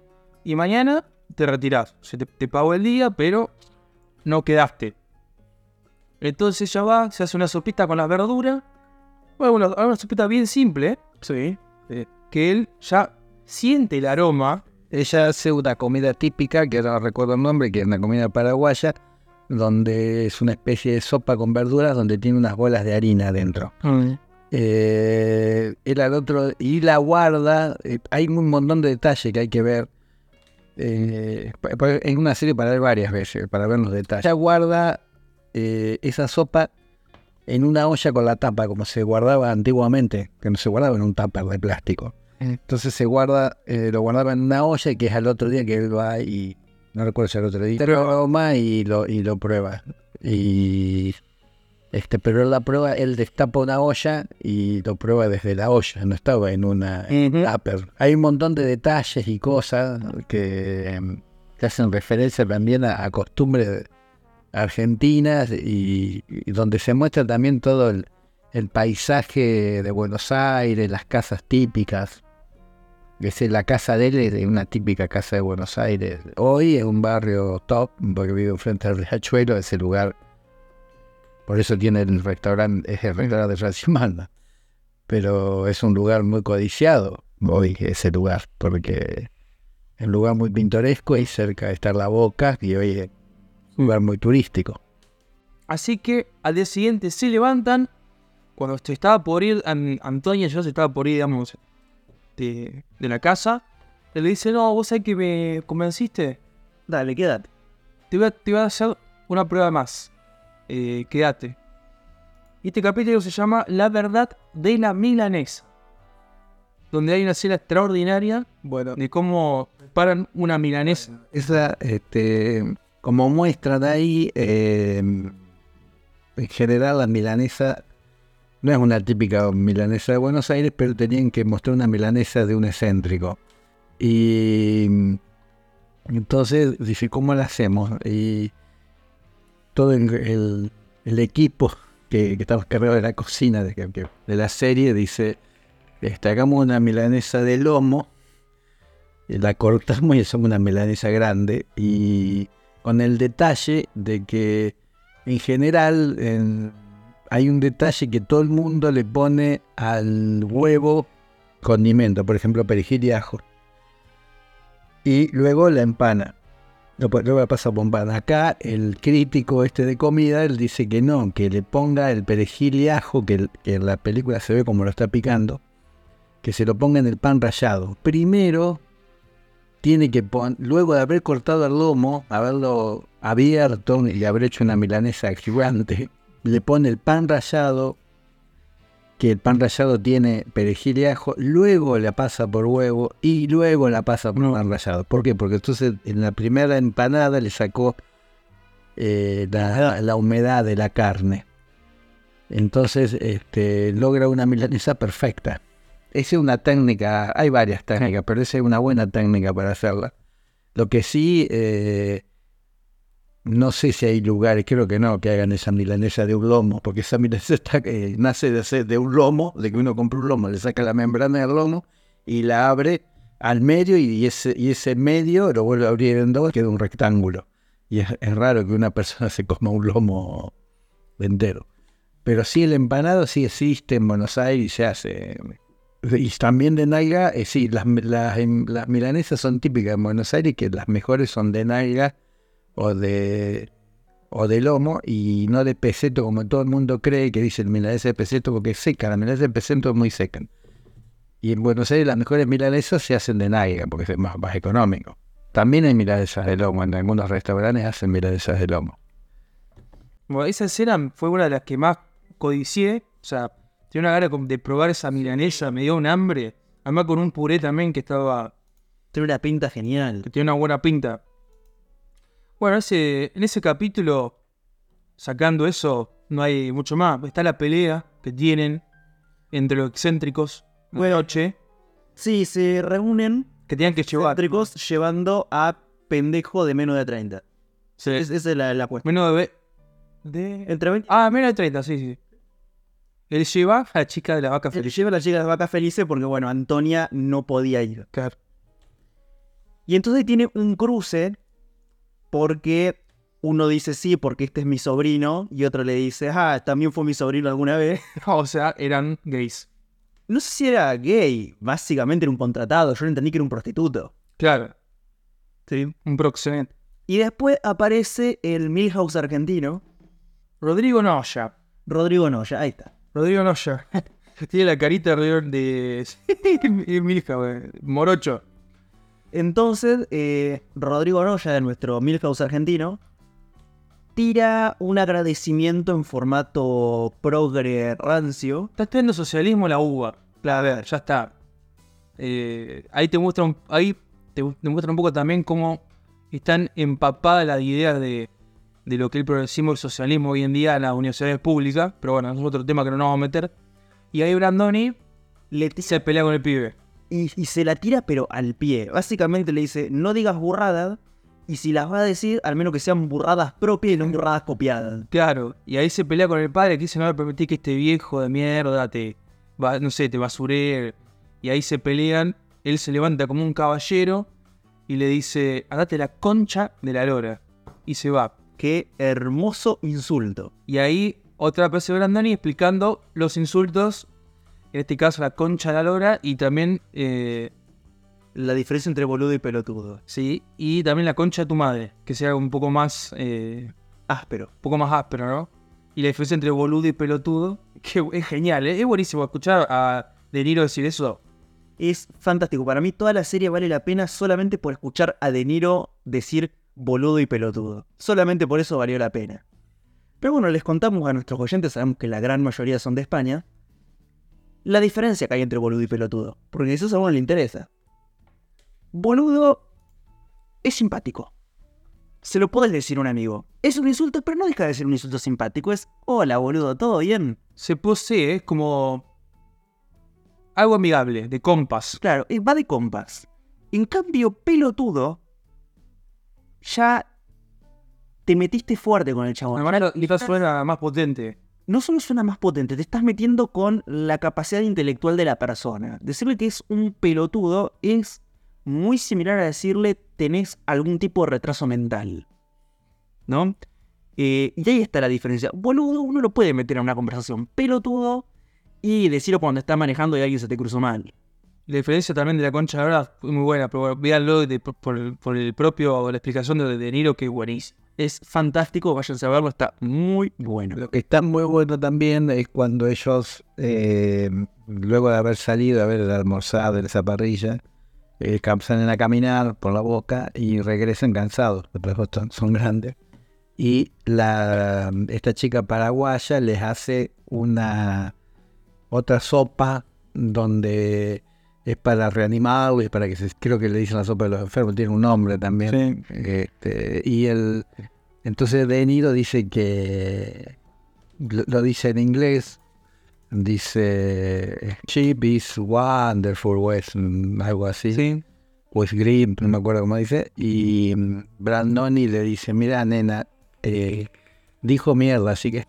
y mañana te retirás. Se te, te pago el día, pero no quedaste. Entonces ella va, se hace una sopita con las verduras, bueno, una, una sopita bien simple. Sí. Eh, que él ya siente el aroma, Ella hace una comida típica, que ahora no recuerdo el nombre, que es una comida paraguaya, donde es una especie de sopa con verduras donde tiene unas bolas de harina adentro. Eh, él al otro, y la guarda, eh, hay un montón de detalles que hay que ver. Eh, en una serie para ver varias veces, para ver los detalles. Ella guarda eh, esa sopa en una olla con la tapa, como se guardaba antiguamente, que no se guardaba en un tupper de plástico. Entonces se guarda, eh, lo guardaba en una olla y que es al otro día que él va y no recuerdo si al otro día, pero toma y lo, y lo prueba. Y este, pero él la prueba, él destapa una olla y lo prueba desde la olla, no estaba en una Ujú. tupper. Hay un montón de detalles y cosas que, em, que hacen referencia también a, a costumbres argentinas y, y donde se muestra también todo el, el paisaje de Buenos Aires, las casas típicas. Es la casa de él es de una típica casa de Buenos Aires. Hoy es un barrio top, porque vive frente al Riachuelo, ese lugar. Por eso tiene el restaurante, es el restaurante de Francis Manda. Pero es un lugar muy codiciado hoy, ese lugar, porque es un lugar muy pintoresco y cerca está la boca y hoy es un lugar muy turístico. Así que al día siguiente se levantan. Cuando se estaba por ir, An- Antonia ya se estaba por ir, digamos, de, de la casa. Él le dice, no, vos sabés que me convenciste. Dale, quédate. Te voy a, te voy a hacer una prueba más. Eh, quédate. Y este capítulo se llama La verdad de la milanesa. Donde hay una escena extraordinaria Bueno, de cómo paran una milanesa. esa, este, como muestra de ahí, eh, en general la milanesa no es una típica milanesa de Buenos Aires, pero tenían que mostrar una milanesa de un excéntrico. Y entonces dije, ¿cómo la hacemos? Y todo el, equipo que, que estaba cargado de la cocina de, la serie dice, este, hagamos una milanesa de lomo, y la cortamos y hacemos una milanesa grande, y con el detalle de que en general en- hay un detalle que todo el mundo le pone al huevo condimento, por ejemplo perejil y ajo. Y luego la empana. Luego la pasa por empana. Acá el crítico este de comida, él dice que no, que le ponga el perejil y ajo, que en la película se ve como lo está picando, que se lo ponga en el pan rallado. Primero tiene que poner, luego de haber cortado el lomo, haberlo abierto y haber hecho una milanesa gigante, le pone el pan rallado, que el pan rallado tiene perejil y ajo, luego la pasa por huevo y luego la pasa por pan rallado. ¿Por qué? Porque entonces en la primera empanada le sacó eh, la, la humedad de la carne. Entonces este, logra una milanesa perfecta. Esa es una técnica, hay varias técnicas, pero esa es una buena técnica para hacerla. Lo que sí, eh, no sé si hay lugares, creo que no, que hagan esa milanesa de un lomo, porque esa milanesa (laughs) eh, nace de, de un lomo, de que uno compra un lomo, le saca la membrana del lomo y la abre al medio y ese, medio lo vuelve a abrir en dos, queda un rectángulo. Y es, raro que una persona (laughs) se coma un lomo entero. Pero sí, el empanado sí existe en Buenos Aires y se hace. Y también de nalga, eh, sí, las milanesas son típicas en Buenos Aires, que las mejores son de nalga o de, o de lomo y no de peseto como todo el mundo cree que dice el milanesa de peseto porque es seca, la milanesa de peseto es muy seca. Y en Buenos Aires las mejores milanesas se hacen de nalga porque es más, más económico. También hay milanesas de lomo, en algunos restaurantes hacen milanesas de lomo. Bueno, esa escena fue una de las que más codicié. O sea, tenía una gana de probar esa milanesa, me dio un hambre. Además con un puré también que estaba. Tiene una pinta genial. que tiene una buena pinta. Bueno, ese, en ese capítulo, sacando eso, no hay mucho más. Está la pelea que tienen entre los excéntricos. Bueno. noche, Sí, se reúnen que tenían que llevar. céntricos llevando a pendejo de menos de 30. Sí. Es- esa es la, la cuestión. Menos de. de- Entre 20 Ah, menos de 30, sí, sí. Él lleva a la chica de la vaca feliz. lleva a la chica de las vacas felices porque, bueno, Antonia no podía ir. Claro. Y entonces tiene un cruce porque uno dice sí, porque este es mi sobrino, y otro le dice, ah, también fue mi sobrino alguna vez. (laughs) O sea, eran gays. No sé si era gay, básicamente era un contratado, yo entendí que era un prostituto. Claro, ¿sí? un proxeneta. Y después aparece el Milhouse argentino, Rodrigo Noya. Rodrigo Noya, ahí está. Rodrigo Noya. (laughs) Tiene la carita de. de... Milka, güey. Morocho. Entonces, eh, Rodrigo de nuestro Milhouse argentino, tira un agradecimiento en formato progre rancio. Está estudiando socialismo la UBA. A ver, ya está. Eh, ahí te muestra un, ahí te, te muestra un poco también cómo están empapadas las ideas de, de lo que es el progresismo y el socialismo hoy en día en las universidades públicas. Pero bueno, eso es otro tema que no nos vamos a meter. Y ahí Brandoni Le se pelea con el pibe. Y, y se la tira pero al pie. Básicamente le dice, no digas burradas, y si las va a decir, al menos que sean burradas propias y no burradas copiadas. Claro, y ahí se pelea con el padre que dice no le permití que este viejo de mierda te, va, no sé, te basuree. Y ahí se pelean, él se levanta como un caballero y le dice, andate la concha de la lora. Y se va. Qué hermoso insulto. Y ahí otra vez Brandoni explicando los insultos, en este caso la concha de la lora y también, eh, La diferencia entre boludo y pelotudo. sí, y también la concha de tu madre, que sea un poco más... eh, Áspero. un poco más áspero, ¿no? Y la diferencia entre boludo y pelotudo, que es genial, ¿eh? es buenísimo escuchar a De Niro decir eso. Es fantástico. Para mí toda la serie vale la pena solamente por escuchar a De Niro decir boludo y pelotudo. Solamente por eso valió la pena. Pero bueno, les contamos a nuestros oyentes, sabemos que la gran mayoría son de España, la diferencia que hay entre boludo y pelotudo. Porque eso a uno le interesa. Boludo es simpático. Se lo puedes decir a un amigo. Es un insulto, pero no deja de ser un insulto simpático. Es, hola boludo, ¿todo bien? Se posee, es como algo amigable, de compas. Claro, va de compas. En cambio, pelotudo, ya te metiste fuerte con el chabón. Además, quizás suena más potente. No solo suena más potente, te estás metiendo con la capacidad intelectual de la persona. Decirle que es un pelotudo es muy similar a decirle tenés algún tipo de retraso mental. ¿No? Eh, y ahí está la diferencia. Boludo, uno lo puede meter en una conversación. Pelotudo y decirlo cuando está manejando y alguien se te cruzó mal. La diferencia también de la concha lora fue muy buena, pero bueno, véanlo por, el- propio, la explicación de De Niro, que es buenísimo. Es fantástico, váyanse a verlo, está muy bueno. Lo que está muy bueno también es cuando ellos, eh, luego de haber salido, de haber almorzado en esa parrilla, eh, salen a caminar por la boca y regresan cansados, los son, grandes. Y esta chica paraguaya les hace una otra sopa donde es para reanimarlos y para que se, creo que le dicen la sopa de los enfermos, tiene un nombre también. Este, y el entonces De Niro dice que lo, lo dice en inglés, dice Sheep is wonderful West, mm, algo así, Sí. West Green, no me acuerdo cómo dice, y mm, Brandoni le dice, mira nena, eh, dijo mierda, así que...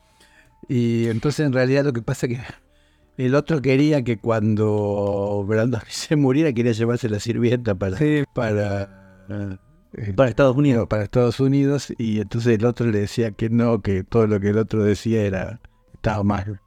Y entonces en realidad lo que pasa es que el otro quería que cuando Brandoni (laughs) se muriera quería llevarse la sirvienta para... para eh, Para Estados Unidos. para Estados Unidos y entonces el otro le decía que no, que todo lo que el otro decía era estaba mal.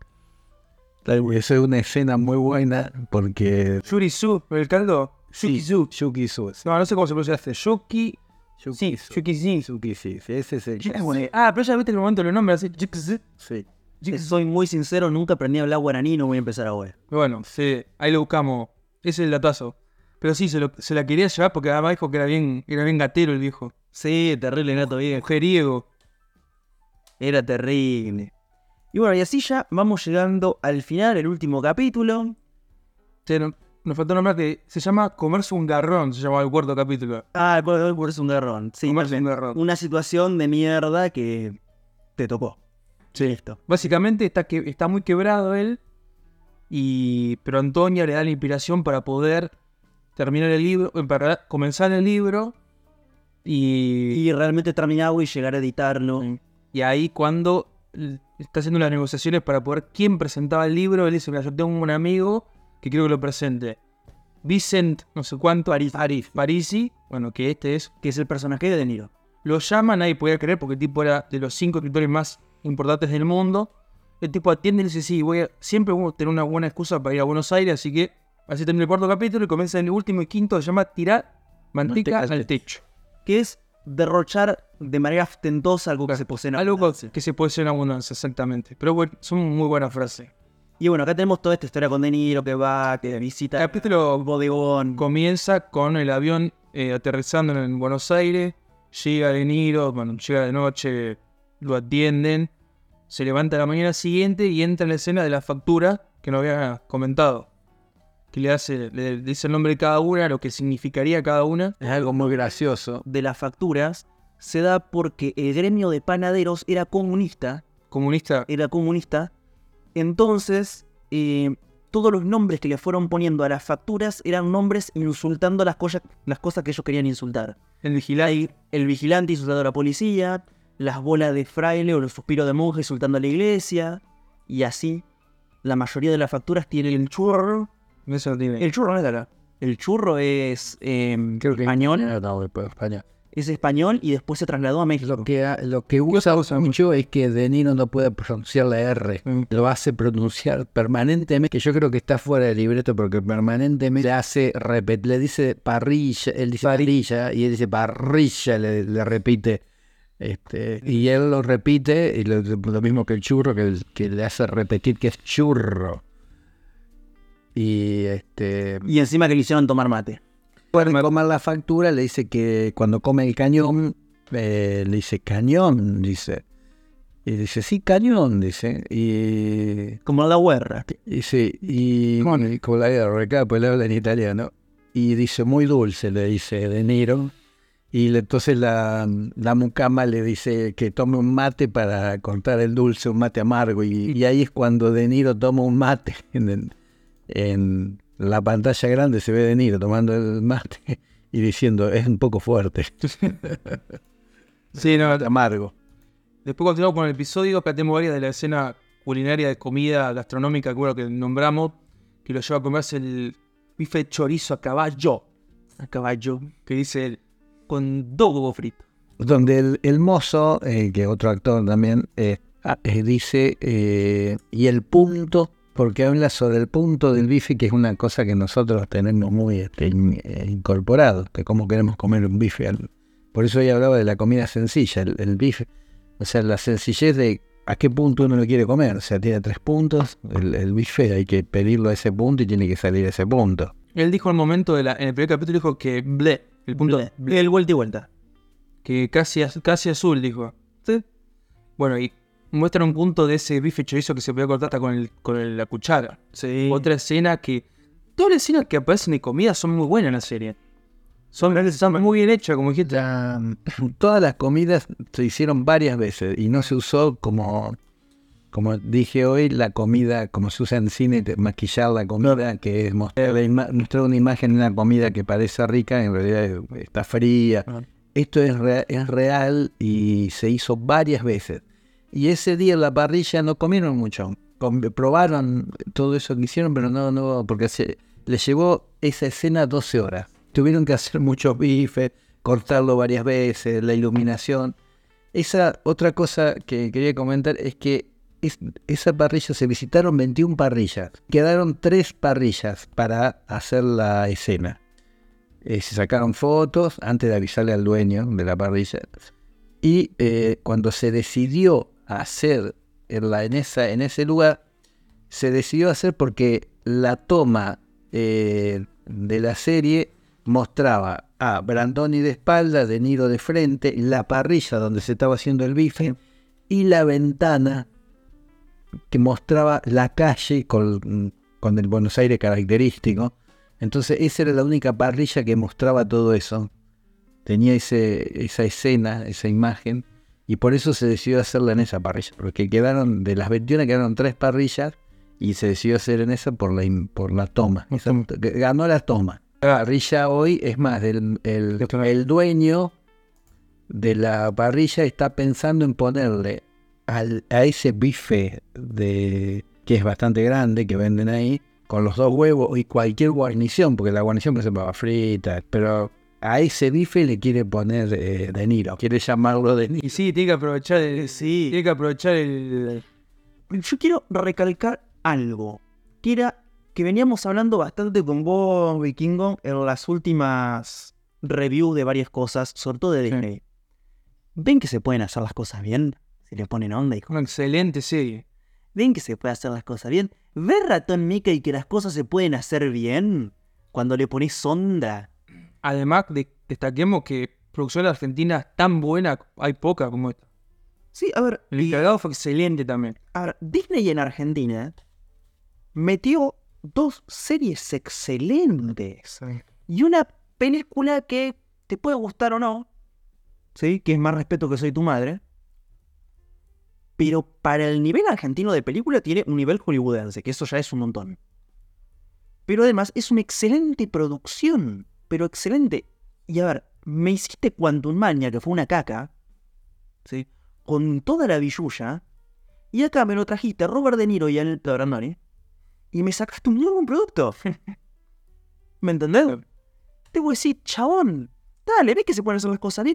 Y Eso es una escena muy buena porque Yuri Su, el caldo. Yuki Su. Yuki Su, No, no sé cómo se pronuncia este. Yuki Sí, sí, sí, ese es el. Ah, pero ya viste el momento de los nombres así. Yuki-zi. Sí. Yuki-zi. Soy muy sincero, nunca aprendí a hablar guaraní no voy a empezar ahora. Bueno, sí, ahí lo buscamos. Ese es el datazo. Pero sí, se, lo- se la quería llevar porque además dijo que era bien, era bien gatero el viejo. Sí, terrible gato viejo. Mujeriego. Era terrible. Y bueno, y así ya vamos llegando al final, el último capítulo. No- nos faltó nombrar que se llama Comerse un garrón, se llama el cuarto capítulo. Ah, por, por eso un garrón. Sí, Comerse un garrón. una situación de mierda que te tocó. Sí. Listo. Básicamente está, que, está muy quebrado él, y, pero Antonia le da la inspiración para poder terminar el libro, eh, para comenzar el libro, y, Y realmente terminado y llegar a editarlo. y ahí cuando está haciendo las negociaciones para poder quién presentaba el libro, él dice, mira, yo tengo un amigo que quiero que lo presente. Vicent, no sé cuánto, Parisi, Parisi, bueno, que este es, Que es el personaje de De Niro. lo llama, nadie podía creer porque el tipo era de los cinco escritores más importantes del mundo. El tipo atiende y dice, sí, voy a, siempre voy a tener una buena excusa para ir a Buenos Aires, así que así termina el cuarto capítulo y comienza el último y quinto, se llama Tirar manteca al techo. Que es derrochar de manera ostentosa algo que se posee en Algo abundancia. que se puede ser en abundancia, exactamente. Pero bueno, son muy buenas frases. Y bueno, acá tenemos toda esta historia con De Niro que va, que visita El capítulo bodegón. comienza con el avión eh, aterrizando en Buenos Aires. Llega De Niro, bueno, llega de noche, lo atienden. Se levanta la mañana siguiente y entra en la escena de la factura que nos había comentado. Que le hace, le dice el nombre de cada una, lo que significaría cada una. Es algo muy gracioso. de las facturas se da porque el gremio de panaderos era comunista, Comunista, era comunista, entonces eh, todos los nombres que le fueron poniendo a las facturas eran nombres insultando las, cosas las cosas que ellos querían insultar. el vigilante. Hay el vigilante insultando a la policía, las bolas de fraile o los suspiros de monje insultando a la iglesia, y así la mayoría de las facturas tienen el churro. Eso tiene. El churro no es de acá. El churro es eh, Creo que español, No, no, después español. es español y después se trasladó a México. Lo que, lo que usa usa mucho es que De Niro no puede pronunciar la R. Mm. Lo hace pronunciar permanentemente, que yo creo que está fuera del libreto porque permanentemente le hace repetir, le dice parrilla, él dice parrilla y él dice parrilla, le, le repite. Este, y él lo repite, y lo, lo mismo que el churro, que, que le hace repetir que es churro. Y este Y encima que le hicieron tomar mate. puede comer la factura, le dice que cuando come el cañón, eh, le dice cañón, dice. Y dice, sí, cañón, dice. Y, Como la guerra. y sí, y y como la guerra, acá, pues le habla en italiano. Y dice, muy dulce, le dice De Niro. Y entonces la, la mucama le dice que tome un mate para cortar el dulce, un mate amargo. Y, y ahí es cuando De Niro toma un mate. (laughs) En, la pantalla grande se ve De Niro tomando el mate (laughs) y diciendo, es un poco fuerte, (laughs) Sí, no, amargo. Después continuamos con el episodio, acá tenemos varias de la escena culinaria de comida gastronómica que, bueno, que nombramos, que lo lleva a comerse el bife de chorizo a caballo, A caballo. que dice él, con dos huevos fritos. donde el, el mozo, eh, que otro actor también, eh, ah, eh, dice, eh, y el punto, porque habla sobre el punto del bife, que es una cosa que nosotros tenemos muy este, in- incorporado, de cómo queremos comer un bife. Por eso ella hablaba de la comida sencilla, el, el bife, o sea, la sencillez de a qué punto uno lo quiere comer. O sea, tiene tres puntos, el, el bife hay que pedirlo a ese punto y tiene que salir a ese punto. Él dijo al momento, de la, en el primer capítulo, dijo que ble, el punto, Ble. ble, El vuelta y vuelta. que casi, az- casi azul, dijo. ¿Sí? Bueno, y muestra un punto de ese bife chorizo que se podía cortar hasta con, el, con el- la cuchara. Sí. Otra escena que. Todas las escenas que aparecen de comida son muy buenas en la serie. Son, están muy bien hechas, como dijiste. Ya, (coughs) todas las comidas se hicieron varias veces y no se usó como, como dije hoy, la comida, como se usa en cine, maquillar la comida, que es mostrar, mostrar una imagen de una comida que parece rica, en realidad está fría. Esto es, rea- es real y se hizo varias veces. Y ese día en la parrilla no comieron mucho. Com- probaron todo eso que hicieron, pero no, no, porque se, les llevó esa escena 12 horas. Tuvieron que hacer muchos bifes, cortarlo varias veces, la iluminación. Esa otra cosa que quería comentar es que es- esa parrilla se visitaron 21 parrillas. Quedaron 3 parrillas para hacer la escena. eh, se sacaron fotos antes de avisarle al dueño de la parrilla. Y eh, cuando se decidió hacer en, la, en, esa, en ese lugar, se decidió hacer porque la toma eh, de la serie mostraba a Brandoni de espalda, De Niro de frente, la parrilla donde se estaba haciendo el bife y la ventana que mostraba la calle con, con el Buenos Aires característico. Entonces esa era la única parrilla que mostraba todo eso. Tenía ese, esa escena, esa imagen, y por eso se decidió hacerla en esa parrilla, porque quedaron, de las 21 quedaron tres parrillas, y se decidió hacer en esa por la, por la toma. Esa- ganó la toma. La parrilla hoy, es más, el, el- el dueño de la parrilla está pensando en ponerle al- a ese bife de que es bastante grande que venden ahí con los dos huevos y cualquier guarnición porque la guarnición por ejemplo va frita pero a ese bife le quiere poner eh, de Niro quiere llamarlo de Niro Y sí, tiene que aprovechar el. Sí. Tiene que aprovechar el. Yo quiero recalcar algo. Que era que veníamos hablando bastante con vos, Vikingo, en las últimas reviews de varias cosas, sobre todo de Disney. ¿Ven que se pueden hacer las cosas bien? Si le ponen onda, hijo. Una excelente serie. ¿Ven que se puede hacer las cosas bien? ¿Ves, ratón Mickey, que las cosas se pueden hacer bien? Cuando le pones onda. Además, de- destaquemos que producción argentina tan buena, hay poca como esta. Sí, a ver. El y- encargado fue excelente también. A ver, Disney en Argentina metió dos series excelentes. Y una película que te puede gustar o no. ¿Sí? Que es más respeto que soy tu madre. Pero para el nivel argentino de película tiene un nivel hollywoodense, que eso ya es un montón. Pero además es una excelente producción. Pero excelente. Y a ver, me hiciste Quantum Mania, que fue una caca. ¿Sí? Con toda la billulla. Y acá me lo trajiste a Robert De Niro y a Anel Brandoni. Y me sacaste un muy buen producto. (laughs) ¿Me entendés? Te voy a decir, chabón. Dale, ve que se pueden hacer las cosas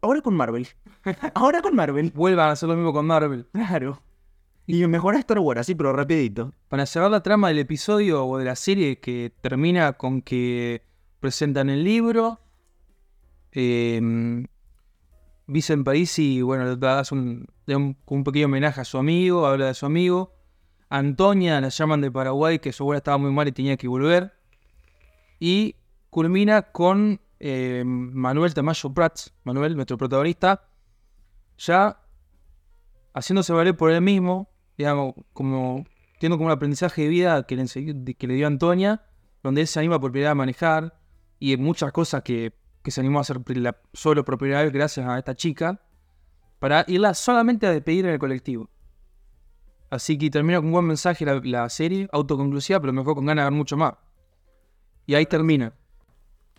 Ahora con Marvel. (laughs) Ahora con Marvel. Vuelvan a hacer lo mismo con Marvel. Claro. Y mejora Star Wars, así, pero rapidito. Para cerrar la trama del episodio o de la serie que termina con que presentan el libro, eh, Vicen Parisi, bueno, le da un, un, un pequeño homenaje a su amigo, habla de su amigo. Antonia la llaman de Paraguay, que su abuela estaba muy mal y tenía que volver. Y culmina con eh, Manuel Tamayo Prats, Manuel, nuestro protagonista, ya haciéndose valer por él mismo, digamos, como teniendo como un aprendizaje de vida que le, que le dio Antonia, donde él se anima por primera vez a manejar y muchas cosas que, que se animó a hacer la- solo por primera vez gracias a esta chica, para irla solamente a despedir en el colectivo. Así que termina con un buen mensaje la, la serie, autoconclusiva, pero mejor con ganas de ver mucho más. Y ahí termina.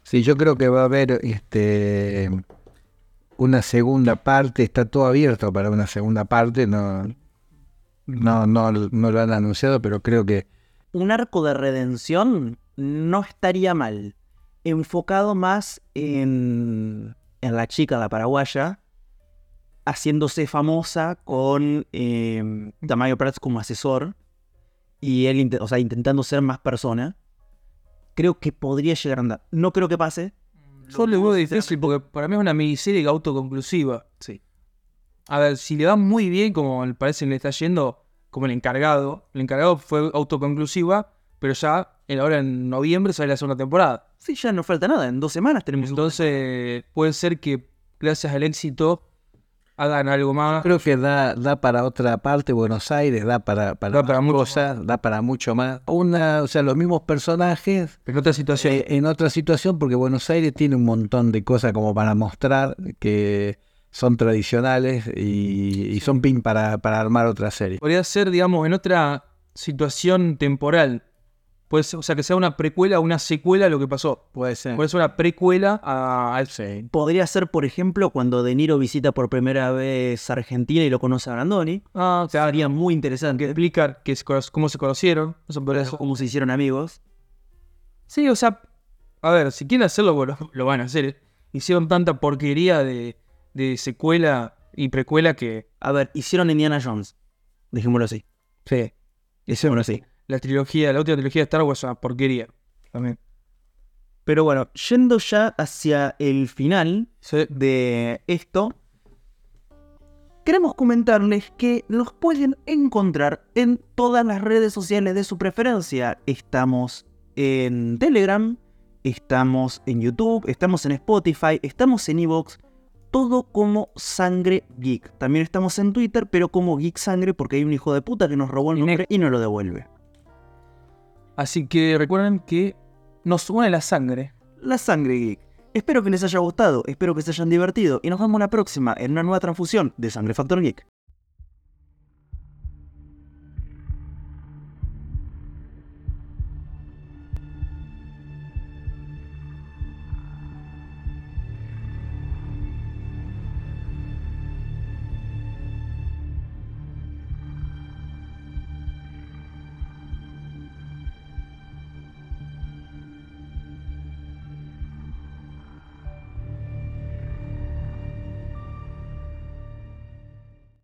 Sí, yo creo que va a haber este una segunda parte, está todo abierto para una segunda parte, no, no, no, lo han anunciado, pero creo que Un arco de redención no estaría mal. Enfocado más en, en la chica, la paraguaya, haciéndose famosa con eh, Tamayo Prats como asesor y él o sea, intentando ser más persona. Creo que podría llegar a andar. No creo que pase. Yo le veo difícil porque para mí es una miniserie autoconclusiva. Sí. A ver, si le va muy bien, como parece que le está yendo, como el encargado, el encargado fue autoconclusiva, pero ya en- ahora en noviembre sale la segunda temporada. Sí, ya no falta nada. En dos semanas tenemos. Entonces puede ser que gracias al éxito hagan algo más. creo que da, da para otra parte Buenos Aires, da para, para, Da para más mucho cosas, da para mucho más. Una, o sea, los mismos personajes En otra situación. eh, en otra situación, porque Buenos Aires tiene un montón de cosas como para mostrar que son tradicionales y, y son pin para, para armar otra serie. Podría ser, digamos, en otra situación temporal. Puede ser, o sea, que sea una precuela o una secuela a lo que pasó. Puede ser. Puede ser una precuela a, a Podría ser, por ejemplo, cuando De Niro visita por primera vez Argentina y lo conoce a Brandoni. Ah, claro. Sería muy interesante. explicar que cono- cómo se conocieron. Ser. Cómo se hicieron amigos. Sí, o sea, a ver, si quieren hacerlo, bueno, (laughs) lo van a hacer. Hicieron tanta porquería de, de secuela y precuela que A ver, hicieron Indiana Jones. Dejémoslo así. sí, Dejémoslo así. La trilogía, la última trilogía de Star Wars es una porquería. También. Pero bueno, yendo ya hacia el final Sí. de esto, queremos comentarles que nos pueden encontrar en todas las redes sociales de su preferencia. Estamos en Telegram, estamos en YouTube, estamos en Spotify, estamos en Evox, todo como Sangre Geek. También estamos en Twitter, pero como Geek Sangre porque hay un hijo de puta que nos robó el nombre y no lo devuelve. Así que recuerden que nos une la sangre. La Sangre Geek. Espero que les haya gustado, espero que se hayan divertido y nos vemos la próxima en una nueva transfusión de Sangre Factor Geek.